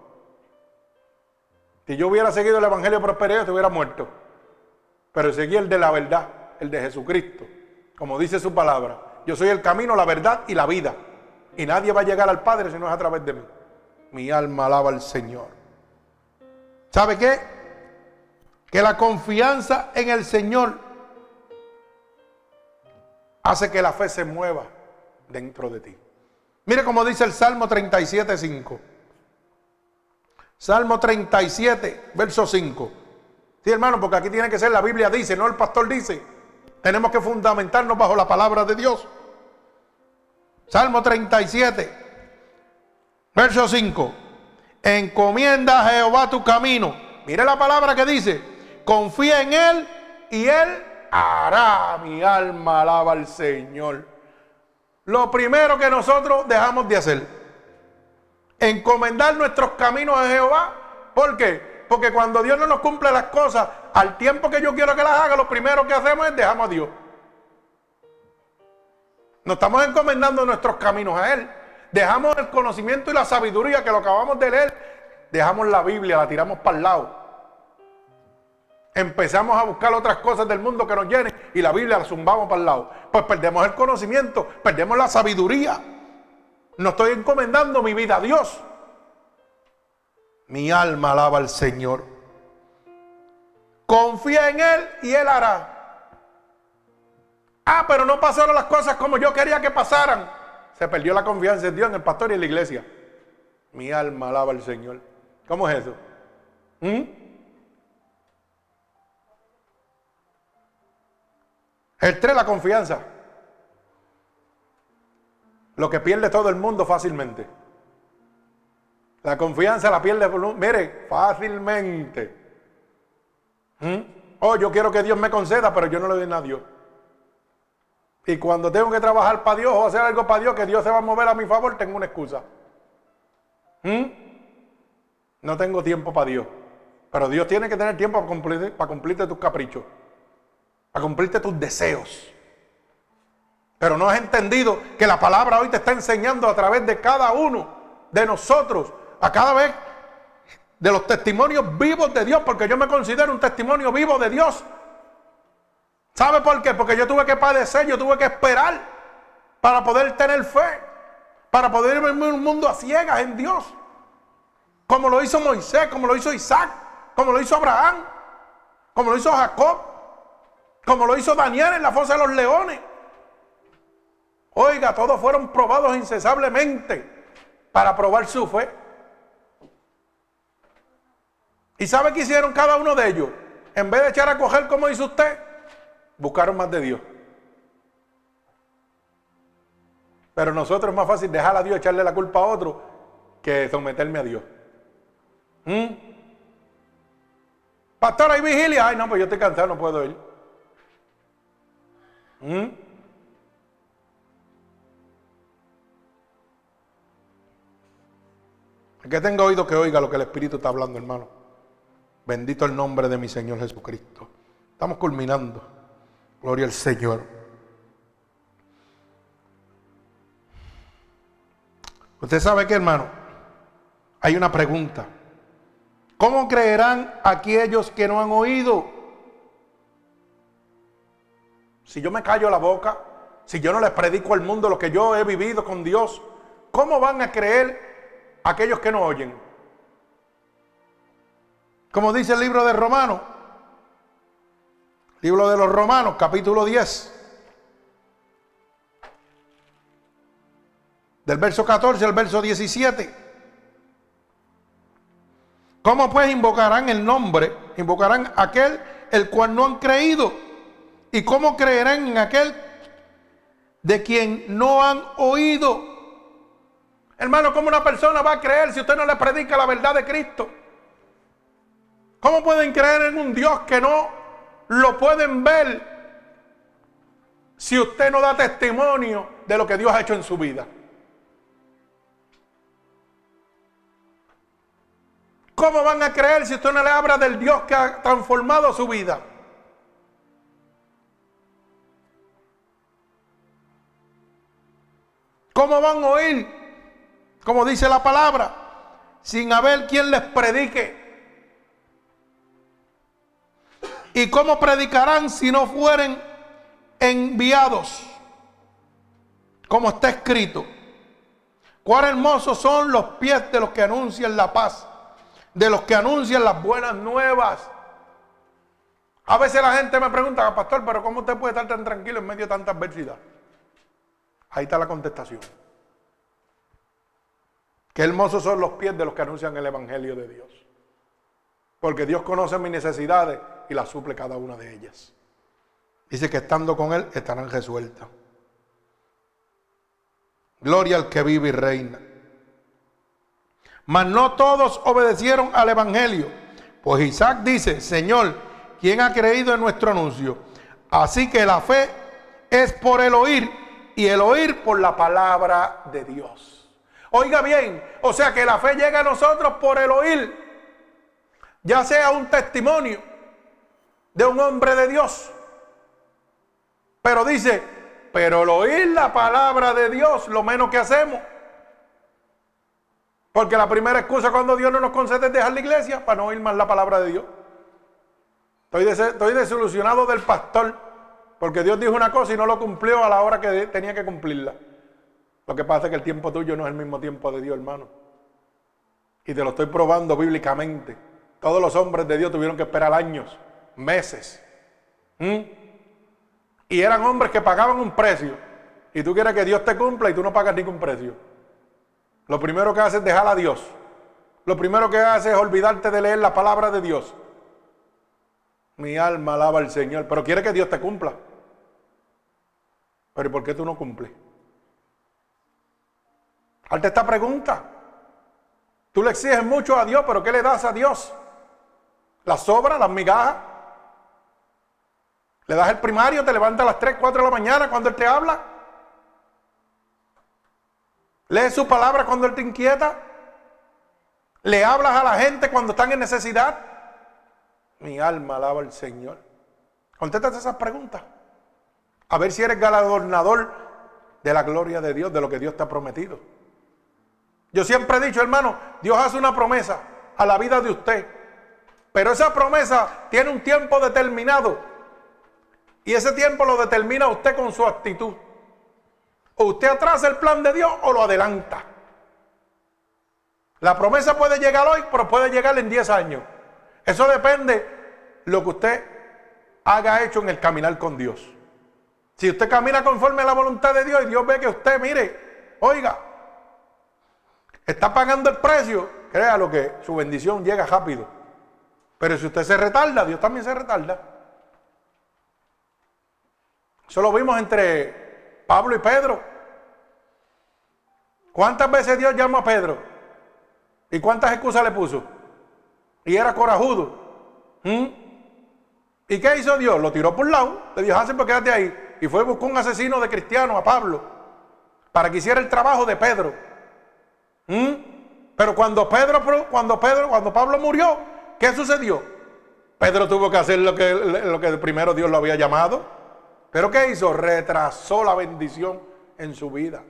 S1: Si yo hubiera seguido el evangelio de prosperidad, te hubiera muerto. Pero seguí el de la verdad, el de Jesucristo. Como dice su palabra. Yo soy el camino, la verdad y la vida. Y nadie va a llegar al Padre si no es a través de mí. Mi alma alaba al Señor. ¿Sabe qué? Que la confianza en el Señor hace que la fe se mueva dentro de ti. Mire como dice el Salmo 37, 5. Salmo 37, verso 5. Sí, hermano, porque aquí tiene que ser la Biblia dice, no el pastor dice. Tenemos que fundamentarnos bajo la palabra de Dios. Salmo 37, verso 5. Encomienda a Jehová tu camino. Mire la palabra que dice confía en Él y Él hará. Mi alma alaba al Señor. Lo primero que nosotros dejamos de hacer, encomendar nuestros caminos a Jehová. ¿Por qué? Porque cuando Dios no nos cumple las cosas al tiempo que yo quiero que las haga, lo primero que hacemos es dejamos a Dios. No estamos encomendando nuestros caminos a Él. Dejamos el conocimiento y la sabiduría que lo acabamos de leer. Dejamos la Biblia, la tiramos para el lado empezamos a buscar otras cosas del mundo que nos llenen y la Biblia la zumbamos para el lado. Pues perdemos el conocimiento, perdemos la sabiduría. No estoy encomendando mi vida a Dios. Mi alma alaba al Señor. Confía en Él y Él hará. Ah, pero no pasaron las cosas como yo quería que pasaran. Se perdió la confianza en Dios, en el pastor y en la iglesia. Mi alma alaba al Señor. ¿Cómo es eso? ¿Mm? El tres, la confianza. Lo que pierde todo el mundo fácilmente. La confianza la pierde, mire, fácilmente. ¿Mm? Oh, yo quiero que Dios me conceda, pero yo no le doy nada a Dios. Y cuando tengo que trabajar para Dios o hacer algo para Dios, que Dios se va a mover a mi favor, tengo una excusa. ¿Mm? No tengo tiempo para Dios. Pero Dios tiene que tener tiempo para, cumplir, para cumplirte tus caprichos a cumplirte tus deseos. Pero no has entendido que la palabra hoy te está enseñando a través de cada uno de nosotros, a cada vez de los testimonios vivos de Dios, porque yo me considero un testimonio vivo de Dios. ¿Sabe por qué? Porque yo tuve que padecer, yo tuve que esperar para poder tener fe, para poder vivir un mundo a ciegas en Dios. Como lo hizo Moisés, como lo hizo Isaac, como lo hizo Abraham, como lo hizo Jacob como lo hizo Daniel en la fosa de los leones. Oiga, todos fueron probados incesablemente para probar su fe. ¿Y sabe qué hicieron cada uno de ellos? En vez de echar a coger como dice usted, buscaron más de Dios. Pero nosotros es más fácil dejar a Dios echarle la culpa a otro que someterme a Dios. ¿Mm? Pastor, hay vigilia. Ay, no, pues yo estoy cansado, no puedo ir. ¿Mm? que tenga oído que oiga lo que el Espíritu está hablando, hermano. Bendito el nombre de mi Señor Jesucristo. Estamos culminando. Gloria al Señor. Usted sabe que, hermano, hay una pregunta. ¿Cómo creerán aquellos que no han oído? Si yo me callo la boca, si yo no les predico al mundo lo que yo he vivido con Dios, ¿cómo van a creer aquellos que no oyen? Como dice el libro de Romanos, libro de los Romanos, capítulo 10, del verso 14 al verso 17. ¿Cómo pues invocarán el nombre? Invocarán aquel el cual no han creído. ¿Y cómo creerán en aquel de quien no han oído? Hermano, ¿cómo una persona va a creer si usted no le predica la verdad de Cristo? ¿Cómo pueden creer en un Dios que no lo pueden ver si usted no da testimonio de lo que Dios ha hecho en su vida? ¿Cómo van a creer si usted no le habla del Dios que ha transformado su vida? ¿Cómo van a oír, como dice la palabra, sin haber quien les predique? ¿Y cómo predicarán si no fueren enviados? Como está escrito. Cuán hermosos son los pies de los que anuncian la paz de los que anuncian las buenas nuevas. A veces la gente me pregunta, pastor, pero ¿cómo usted puede estar tan tranquilo en medio de tanta adversidad? Ahí está la contestación. Qué hermosos son los pies de los que anuncian el Evangelio de Dios. Porque Dios conoce mis necesidades y las suple cada una de ellas. Dice que estando con Él estarán resueltas. Gloria al que vive y reina. Mas no todos obedecieron al Evangelio. Pues Isaac dice, Señor, ¿quién ha creído en nuestro anuncio? Así que la fe es por el oír y el oír por la palabra de Dios. Oiga bien, o sea que la fe llega a nosotros por el oír, ya sea un testimonio de un hombre de Dios. Pero dice, pero el oír la palabra de Dios, lo menos que hacemos porque la primera excusa cuando Dios no nos concede es dejar la iglesia para no oír más la palabra de Dios. Estoy, desilusionado del pastor porque Dios dijo una cosa y no lo cumplió a la hora que tenía que cumplirla. Lo que pasa es que el tiempo tuyo no es el mismo tiempo de Dios, hermano. Y te lo estoy probando bíblicamente. Todos los hombres de Dios tuvieron que esperar años, meses. Y eran hombres que pagaban un precio. Y tú quieres que Dios te cumpla y tú no pagas ningún precio. Lo primero que hace es dejar a Dios. Lo primero que hace es olvidarte de leer la palabra de Dios. Mi alma alaba al Señor, pero quiere que Dios te cumpla. Pero ¿y por qué tú no cumples? Hazte esta pregunta. Tú le exiges mucho a Dios, pero ¿qué le das a Dios? ¿Las sobras, las migajas? ¿Le das el primario, te levantas a las 3, 4 de la mañana cuando Él te habla? ¿Lees su palabra cuando Él te inquieta? ¿Le hablas a la gente cuando están en necesidad? Mi alma alaba al Señor. Contéstate esas preguntas. A ver si eres galardonador de la gloria de Dios, de lo que Dios te ha prometido. Yo siempre he dicho, hermano, Dios hace una promesa a la vida de usted. Pero esa promesa tiene un tiempo determinado. Y ese tiempo lo determina usted con su actitud. O usted atrasa el plan de Dios o lo adelanta. La promesa puede llegar hoy, pero puede llegar en 10 años. Eso depende lo que usted haga hecho en el caminar con Dios. Si usted camina conforme a la voluntad de Dios y Dios ve que usted, mire, oiga, está pagando el precio, créalo que su bendición llega rápido. Pero si usted se retarda, Dios también se retarda. Eso lo vimos entre Pablo y Pedro. ¿Cuántas veces Dios llamó a Pedro? ¿Y cuántas excusas le puso? Y era corajudo. ¿Mm? ¿Y qué hizo Dios? Lo tiró por un lado, le dijo, hacen porque quédate ahí. Y fue buscó un asesino de cristiano a Pablo para que hiciera el trabajo de Pedro. ¿Mm? Pero cuando Pedro, cuando Pedro, cuando Pablo murió, ¿qué sucedió? Pedro tuvo que hacer lo que, lo que primero Dios lo había llamado. ¿Pero qué hizo? Retrasó la bendición en su vida.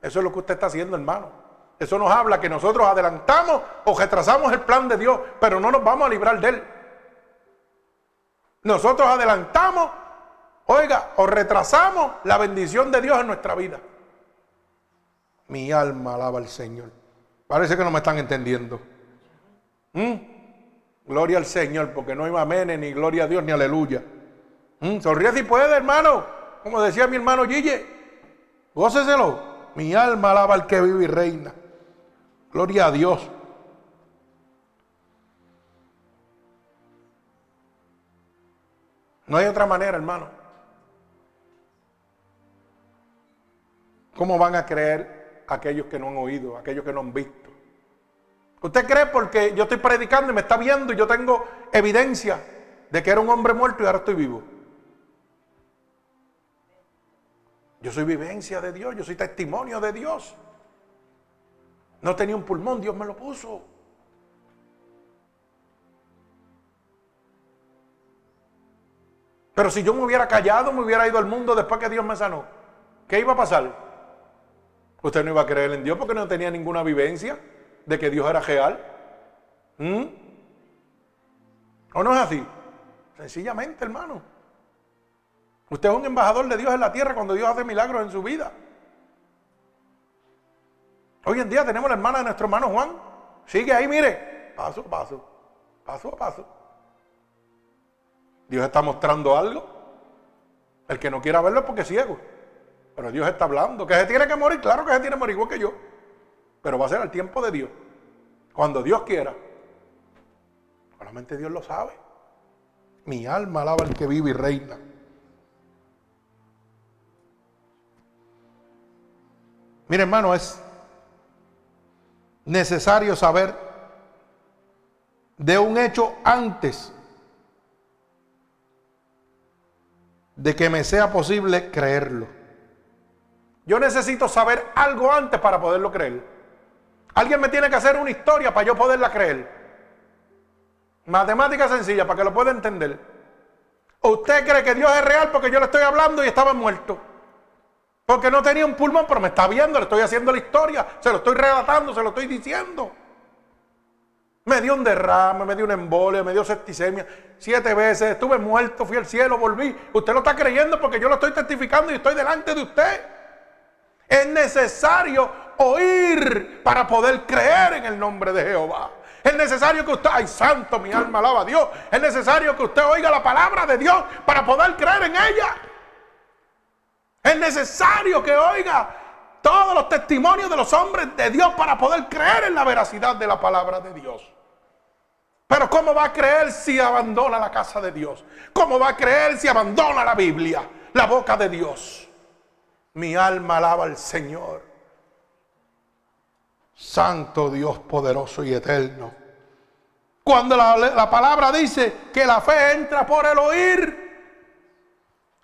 S1: Eso es lo que usted está haciendo, hermano. Eso nos habla que nosotros adelantamos o retrasamos el plan de Dios, pero no nos vamos a librar de él. Nosotros adelantamos, Oiga, o retrasamos la bendición de Dios en nuestra vida. Mi alma alaba al Señor. Parece que no me están entendiendo. ¿Mm? Gloria al Señor, porque no hay amenes, ni gloria a Dios, ni aleluya. ¿Mm? Sonríe si puede, hermano. Como decía mi hermano Gille, góceselo. Mi alma alaba al que vive y reina. Gloria a Dios. No hay otra manera, hermano. ¿Cómo van a creer aquellos que no han oído, aquellos que no han visto? ¿Usted cree porque yo estoy predicando y me está viendo y yo tengo evidencia de que era un hombre muerto y ahora estoy vivo? Yo soy vivencia de Dios, yo soy testimonio de Dios. No tenía un pulmón, Dios me lo puso. Pero si yo me hubiera callado, me hubiera ido al mundo después que Dios me sanó, ¿qué iba a pasar? Usted no iba a creer en Dios porque no tenía ninguna vivencia de que Dios era real. ¿Mm? ¿O no es así? Sencillamente, hermano. Usted es un embajador de Dios en la tierra cuando Dios hace milagros en su vida. Hoy en día tenemos la hermana de nuestro hermano Juan. Sigue ahí, mire, paso a paso, paso a paso. Dios está mostrando algo. El que no quiera verlo es porque es ciego. Pero Dios está hablando. Que se tiene que morir, claro que se tiene que morir igual que yo. Pero va a ser al tiempo de Dios. Cuando Dios quiera. Solamente Dios lo sabe. Mi alma alaba al que vive y reina. Mire hermano, es necesario saber de un hecho antes de que me sea posible creerlo. Yo necesito saber algo antes para poderlo creer. Alguien me tiene que hacer una historia para yo poderla creer. Matemática sencilla para que lo pueda entender. ¿Usted cree que Dios es real porque yo le estoy hablando y estaba muerto? Porque no tenía un pulmón, pero me está viendo, le estoy haciendo la historia, se lo estoy relatando, se lo estoy diciendo. Me dio un derrame, me dio una embolia, me dio septicemia. Siete veces, estuve muerto, fui al cielo, volví. Usted lo está creyendo porque yo lo estoy testificando y estoy delante de usted. Es necesario oír para poder creer en el nombre de Jehová. Es necesario que usted, ay santo, mi alma alaba a Dios. Es necesario que usted oiga la palabra de Dios para poder creer en ella. Es necesario que oiga todos los testimonios de los hombres de Dios para poder creer en la veracidad de la palabra de Dios. Pero ¿cómo va a creer si abandona la casa de Dios? ¿Cómo va a creer si abandona la Biblia, la boca de Dios? Mi alma alaba al Señor. Santo Dios poderoso y eterno. Cuando la, la palabra dice que la fe entra por el oír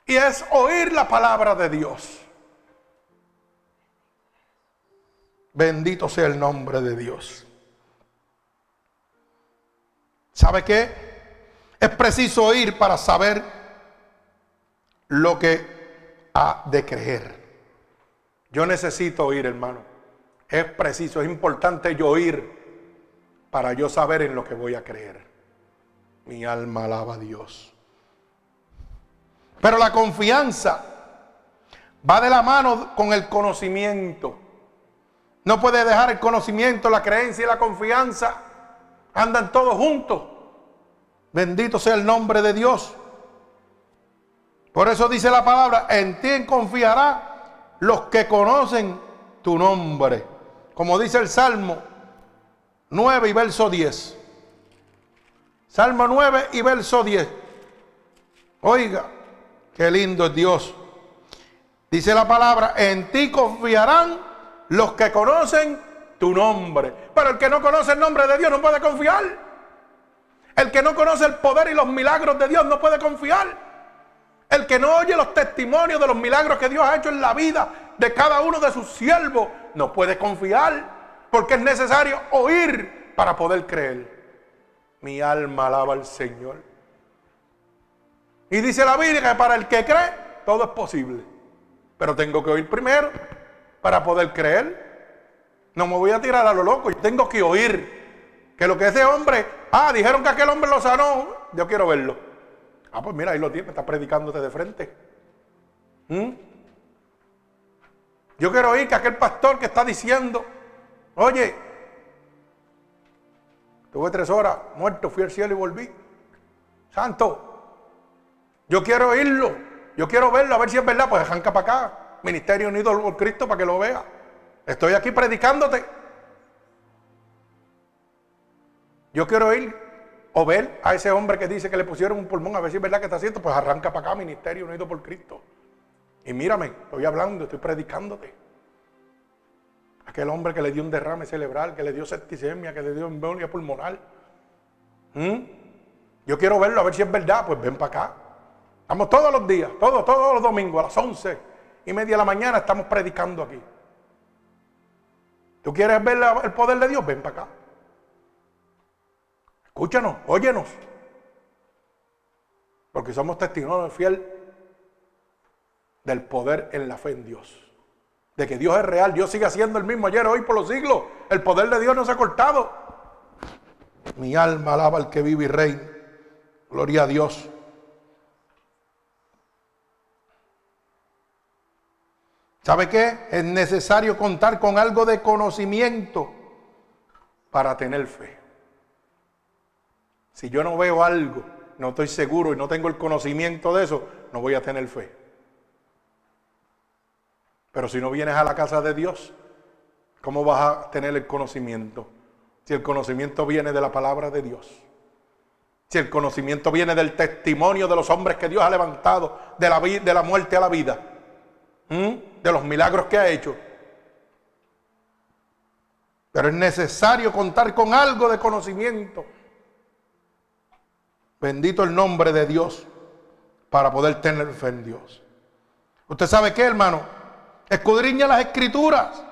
S1: y es oír la palabra de Dios. Bendito sea el nombre de Dios. ¿Sabe qué? Es preciso oír para saber lo que de creer. Yo necesito oír, hermano. Es preciso, es importante yo oír para yo saber en lo que voy a creer. Mi alma alaba a Dios. Pero la confianza va de la mano con el conocimiento. No puede dejar el conocimiento, la creencia y la confianza. Andan todos juntos. Bendito sea el nombre de Dios. Por eso dice la palabra, en ti confiará los que conocen tu nombre. Como dice el Salmo 9 y verso 10. Salmo 9 y verso 10. Oiga, Qué lindo es Dios. Dice la palabra, en ti confiarán los que conocen tu nombre. Pero el que no conoce el nombre de Dios no puede confiar. El que no conoce el poder y los milagros de Dios no puede confiar. El que no oye los testimonios de los milagros que Dios ha hecho en la vida de cada uno de sus siervos no puede confiar. Porque es necesario oír para poder creer. Mi alma alaba al Señor. Y dice la Biblia que para el que cree, todo es posible. Pero tengo que oír primero para poder creer. No me voy a tirar a lo loco, yo tengo que oír que lo que ese hombre, ah, dijeron que aquel hombre lo sanó, yo quiero verlo. Ah, pues mira, ahí lo tiene, está predicándote de frente. ¿Mm? Yo quiero oír que aquel pastor que está diciendo, oye, tuve tres horas muerto, fui al cielo y volví. Santo, yo quiero oírlo, yo quiero verlo, a ver si es verdad, pues arranca para acá. Ministerio Unido por Cristo para que lo vea. Estoy aquí predicándote. Yo quiero oír, O ver a ese hombre que dice que le pusieron un pulmón, a ver si es verdad que está haciendo, pues arranca para acá, ministerio unido por Cristo. Y mírame, estoy hablando, estoy predicándote. Aquel hombre que le dio un derrame cerebral, que le dio septicemia, que le dio embolia pulmonar. ¿Mm? Yo quiero verlo, a ver si es verdad, pues ven para acá. Estamos todos los días, todos, todos los domingos, a las once y media de la mañana estamos predicando aquí. ¿Tú quieres ver el poder de Dios? Ven para acá. Escúchanos, óyenos. Porque somos testigos fiel del poder en la fe en Dios. De que Dios es real, Dios sigue siendo el mismo ayer, hoy, por los siglos. El poder de Dios no se ha cortado. Mi alma alaba al que vive y reina. Gloria a Dios. ¿Sabe qué? Es necesario contar con algo de conocimiento para tener fe. Si yo no veo algo, no estoy seguro y no tengo el conocimiento de eso, no voy a tener fe. Pero si no vienes a la casa de Dios, ¿cómo vas a tener el conocimiento? Si el conocimiento viene de la palabra de Dios. Si el conocimiento viene del testimonio de los hombres que Dios ha levantado de la, de la muerte a la vida. De los milagros que ha hecho. Pero es necesario contar con algo de conocimiento Bendito el nombre de Dios para poder tener fe en Dios. ¿Usted sabe qué, hermano? Escudriña las escrituras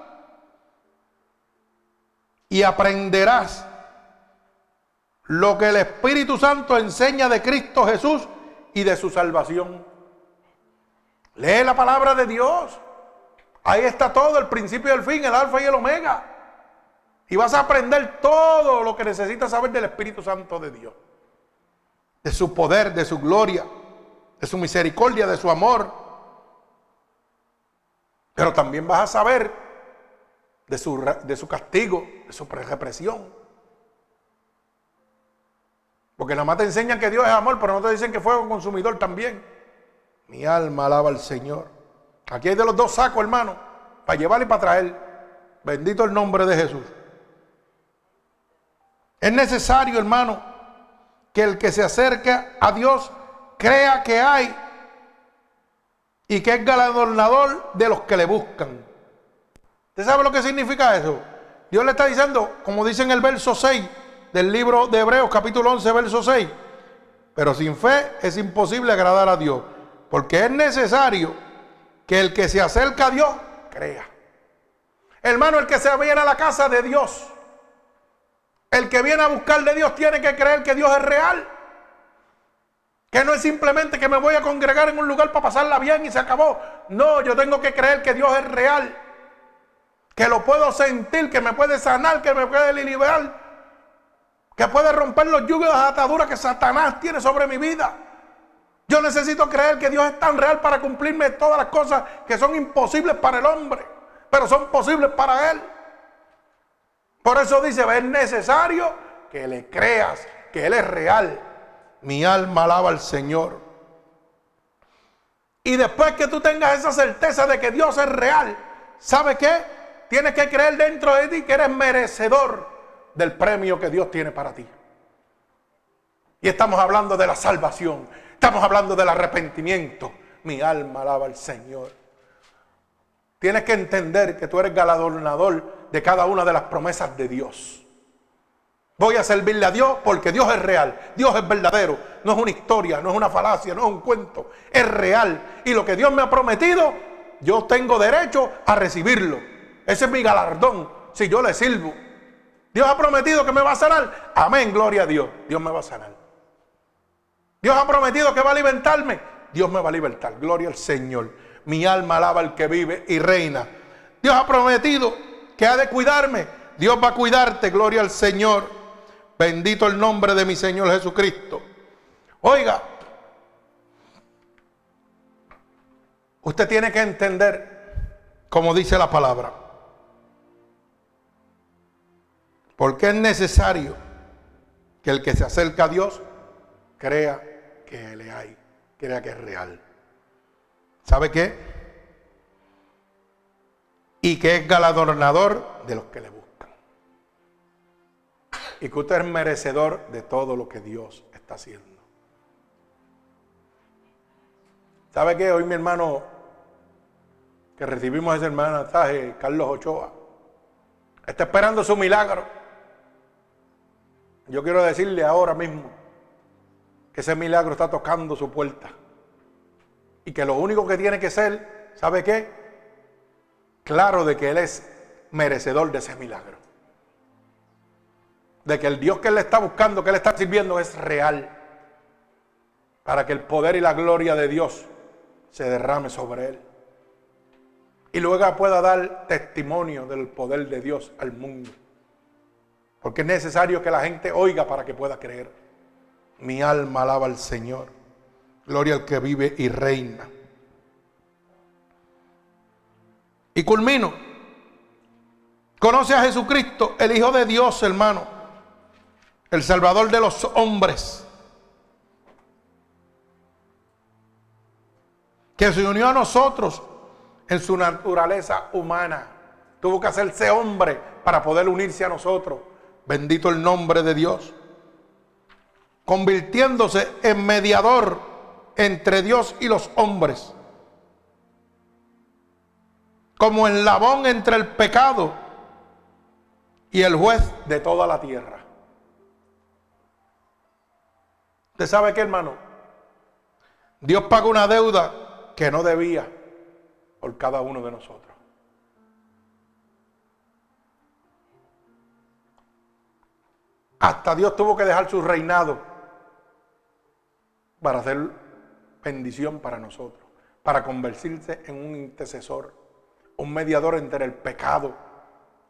S1: y aprenderás lo que el Espíritu Santo enseña de Cristo Jesús y de su salvación. Lee la palabra de Dios. Ahí está todo, el principio y el fin, el alfa y el omega. Y vas a aprender todo lo que necesitas saber del Espíritu Santo de Dios de su poder, de su gloria, de su misericordia, de su amor. Pero también vas a saber de su, de su castigo, de su represión. Porque nada más te enseñan que Dios es amor, pero no te dicen que fuego consumidor también. Mi alma alaba al Señor. Aquí hay de los dos sacos, hermano, para llevar y para traer. Bendito el nombre de Jesús. Es necesario, hermano, que el que se acerca a Dios crea que hay y que es galardonador de los que le buscan. ¿Usted sabe lo que significa eso? Dios le está diciendo, como dice en el verso 6 del libro de Hebreos capítulo 11, verso 6, pero sin fe es imposible agradar a Dios, porque es necesario que el que se acerca a Dios crea. Hermano, el que se viene a la casa de Dios el que viene a buscar de Dios tiene que creer que Dios es real. Que no es simplemente que me voy a congregar en un lugar para pasarla bien y se acabó. No, yo tengo que creer que Dios es real. Que lo puedo sentir, que me puede sanar, que me puede liberar. Que puede romper los yugos y las ataduras que Satanás tiene sobre mi vida. Yo necesito creer que Dios es tan real para cumplirme todas las cosas que son imposibles para el hombre, pero son posibles para Él. Por eso dice, es necesario que le creas que Él es real. Mi alma alaba al Señor. Y después que tú tengas esa certeza de que Dios es real, ¿sabe qué? Tienes que creer dentro de ti que eres merecedor del premio que Dios tiene para ti. Y estamos hablando de la salvación. Estamos hablando del arrepentimiento. Mi alma alaba al Señor. Tienes que entender que tú eres galardonador de cada una de las promesas de Dios. Voy a servirle a Dios porque Dios es real, Dios es verdadero, no es una historia, no es una falacia, no es un cuento, es real. Y lo que Dios me ha prometido, yo tengo derecho a recibirlo. Ese es mi galardón si yo le sirvo. Dios ha prometido que me va a sanar. Amén, gloria a Dios. Dios me va a sanar. Dios ha prometido que va a libertarme. Dios me va a libertar. Gloria al Señor mi alma alaba al que vive y reina. Dios ha prometido que ha de cuidarme. Dios va a cuidarte, gloria al Señor. Bendito el nombre de mi Señor Jesucristo. Oiga, usted tiene que entender, como dice la palabra, porque es necesario que el que se acerca a Dios crea que le hay, crea que es real. ¿Sabe qué? Y que es galardonador de los que le buscan. y que usted es merecedor de todo lo que Dios está haciendo. ¿Sabe qué? Hoy mi hermano, que recibimos ese mensaje, Carlos Ochoa, está esperando su milagro. Yo quiero decirle ahora mismo que ese milagro está tocando su puerta. Y que lo único que tiene que ser, ¿sabe qué? Claro de que Él es merecedor de ese milagro de que el Dios que él está buscando, que él está sirviendo, es real. Para que el poder y la gloria de Dios se derrame sobre él. Y luego pueda dar testimonio del poder de Dios al mundo. Porque es necesario que la gente oiga para que pueda creer. Mi alma alaba al Señor. Gloria al que vive y reina. Y culmino. Conoce a Jesucristo, el Hijo de Dios, hermano el Salvador de los hombres, que se unió a nosotros en su naturaleza humana. Tuvo que hacerse hombre para poder unirse a nosotros. Bendito el nombre de Dios. Convirtiéndose en mediador entre Dios y los hombres. Como en labón entre el pecado y el juez de toda la tierra. ¿Usted sabe qué, hermano? Dios paga una deuda que no debía por cada uno de nosotros. Hasta Dios tuvo que dejar su reinado para hacer bendición para nosotros, para convertirse en un intercesor, un mediador entre el pecado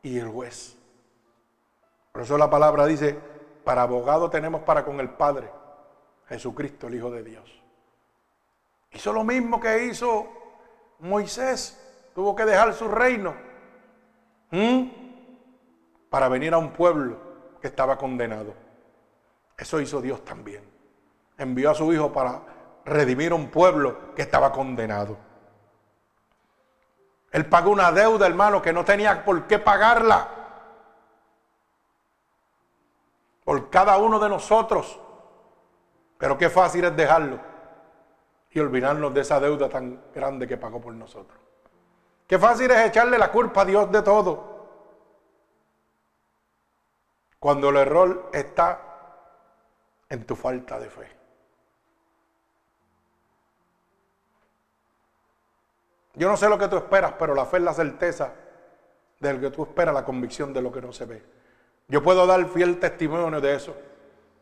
S1: y el juez. Por eso la palabra dice, para abogado tenemos para con el Padre Jesucristo, el Hijo de Dios. Hizo lo mismo que hizo Moisés. Tuvo que dejar su reino para venir a un pueblo que estaba condenado. Eso hizo Dios también. Envió a su Hijo para redimir a un pueblo que estaba condenado. Él pagó una deuda, hermano, que no tenía por qué pagarla. Por cada uno de nosotros. Pero qué fácil es dejarlo y olvidarnos de esa deuda tan grande que pagó por nosotros. Qué fácil es echarle la culpa a Dios de todo. Cuando el error está en tu falta de fe. Yo no sé lo que tú esperas, pero la fe es la certeza del que tú esperas, la convicción de lo que no se ve. Yo puedo dar fiel testimonio de eso.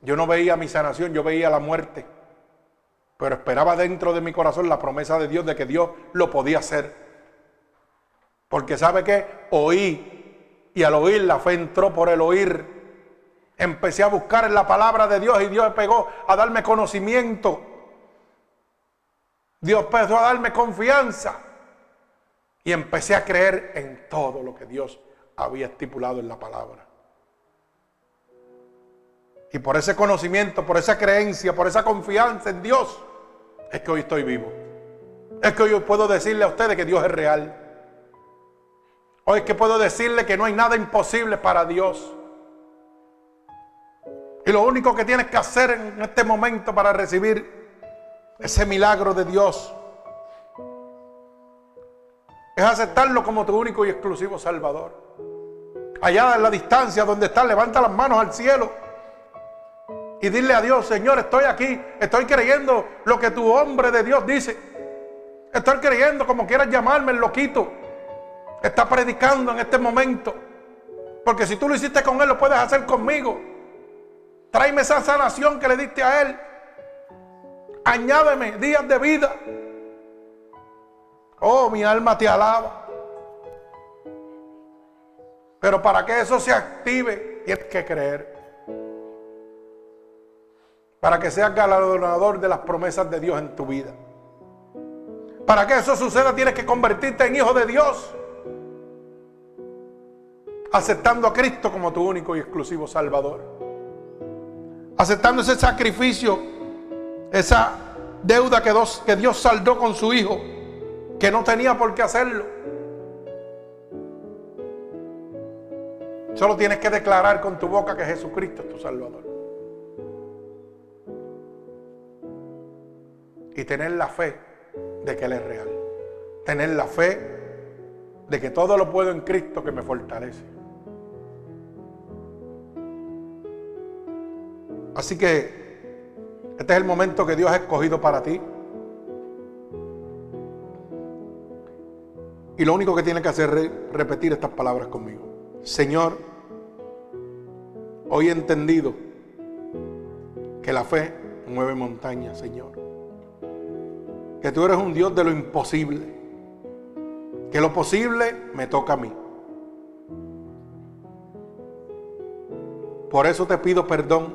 S1: Yo no veía mi sanación, yo veía la muerte. Pero esperaba dentro de mi corazón la promesa de Dios de que Dios lo podía hacer. Porque sabe que oí y al oír la fe entró por el oír. Empecé a buscar en la palabra de Dios y Dios pegó a darme conocimiento. Dios empezó a darme confianza. Y empecé a creer en todo lo que Dios había estipulado en la palabra. Y por ese conocimiento, por esa creencia, por esa confianza en Dios, es que hoy estoy vivo. Es que hoy puedo decirle a ustedes que Dios es real. Hoy es que puedo decirle que no hay nada imposible para Dios. Y lo único que tienes que hacer en este momento para recibir ese milagro de Dios es aceptarlo como tu único y exclusivo Salvador. Allá en la distancia donde estás, levanta las manos al cielo y dile a Dios, Señor, estoy aquí, estoy creyendo lo que tu hombre de Dios dice. Estoy creyendo, como quieras llamarme, el loquito. Está predicando en este momento. Porque si tú lo hiciste con él, lo puedes hacer conmigo. Tráeme esa sanación que le diste a él. Añádeme días de vida. Oh, mi alma te alaba. Pero para que eso se active, tienes que creer para que seas galardonador de las promesas de Dios en tu vida. Para que eso suceda tienes que convertirte en hijo de Dios, aceptando a Cristo como tu único y exclusivo Salvador. Aceptando ese sacrificio, esa deuda que Dios, que Dios saldó con su Hijo, que no tenía por qué hacerlo. Solo tienes que declarar con tu boca que Jesucristo es tu Salvador. Y tener la fe de que Él es real. Tener la fe de que todo lo puedo en Cristo que me fortalece. Así que este es el momento que Dios ha escogido para ti. Y lo único que tiene que hacer es repetir estas palabras conmigo. Señor, hoy he entendido que la fe mueve montañas, Señor. Que tú eres un Dios de lo imposible. Que lo posible me toca a mí. Por eso te pido perdón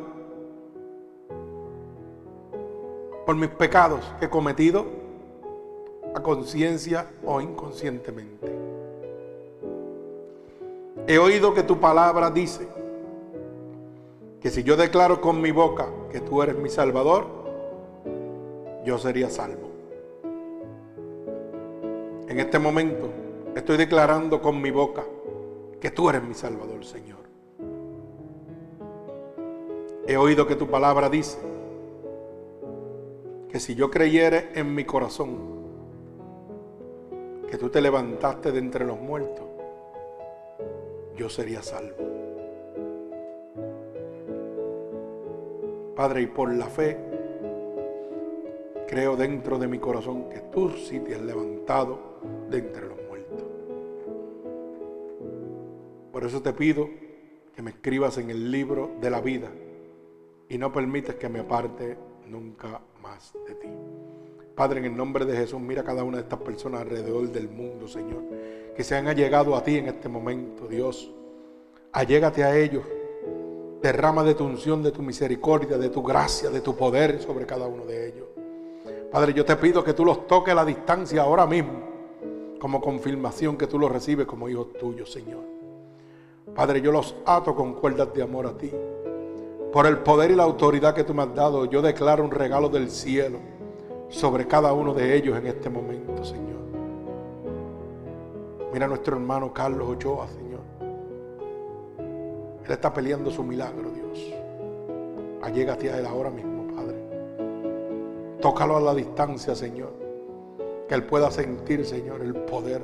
S1: por mis pecados que he cometido conciencia o inconscientemente. He oído que tu palabra dice que si yo declaro con mi boca que tú eres mi Salvador, yo sería salvo. En este momento estoy declarando con mi boca que tú eres mi Salvador, Señor. He oído que tu palabra dice que si yo creyere en mi corazón que tú te levantaste de entre los muertos, yo sería salvo. Padre, y por la fe, creo dentro de mi corazón que tú sí te has levantado de entre los muertos. Por eso te pido que me escribas en el libro de la vida y no permites que me aparte nunca de ti. Padre, en el nombre de Jesús, mira a cada una de estas personas alrededor del mundo, Señor, que se han allegado a ti en este momento, Dios. Allégate a ellos. Derrama de tu unción, de tu misericordia, de tu gracia, de tu poder sobre cada uno de ellos. Padre, yo te pido que tú los toques a la distancia ahora mismo, como confirmación que tú los recibes como hijos tuyos, Señor. Padre, yo los ato con cuerdas de amor a ti. Por el poder y la autoridad que tú me has dado, yo declaro un regalo del cielo sobre cada uno de ellos en este momento, Señor. Mira a nuestro hermano Carlos Ochoa, Señor. Él está peleando su milagro, Dios. Allégate a él ahora mismo, Padre. Tócalo a la distancia, Señor. Que él pueda sentir, Señor, el poder.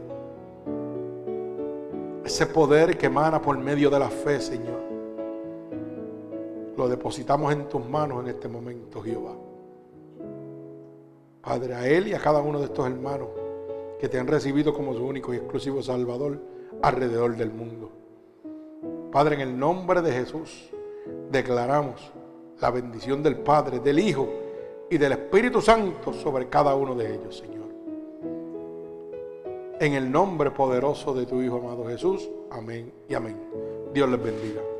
S1: Ese poder que emana por medio de la fe, Señor lo depositamos en tus manos en este momento, Jehová. Padre, a él y a cada uno de estos hermanos que te han recibido como su único y exclusivo Salvador alrededor del mundo. Padre, en el nombre de Jesús, declaramos la bendición del Padre, del Hijo y del Espíritu Santo sobre cada uno de ellos, Señor. En el nombre poderoso de tu Hijo amado Jesús. Amén y amén. Dios les bendiga.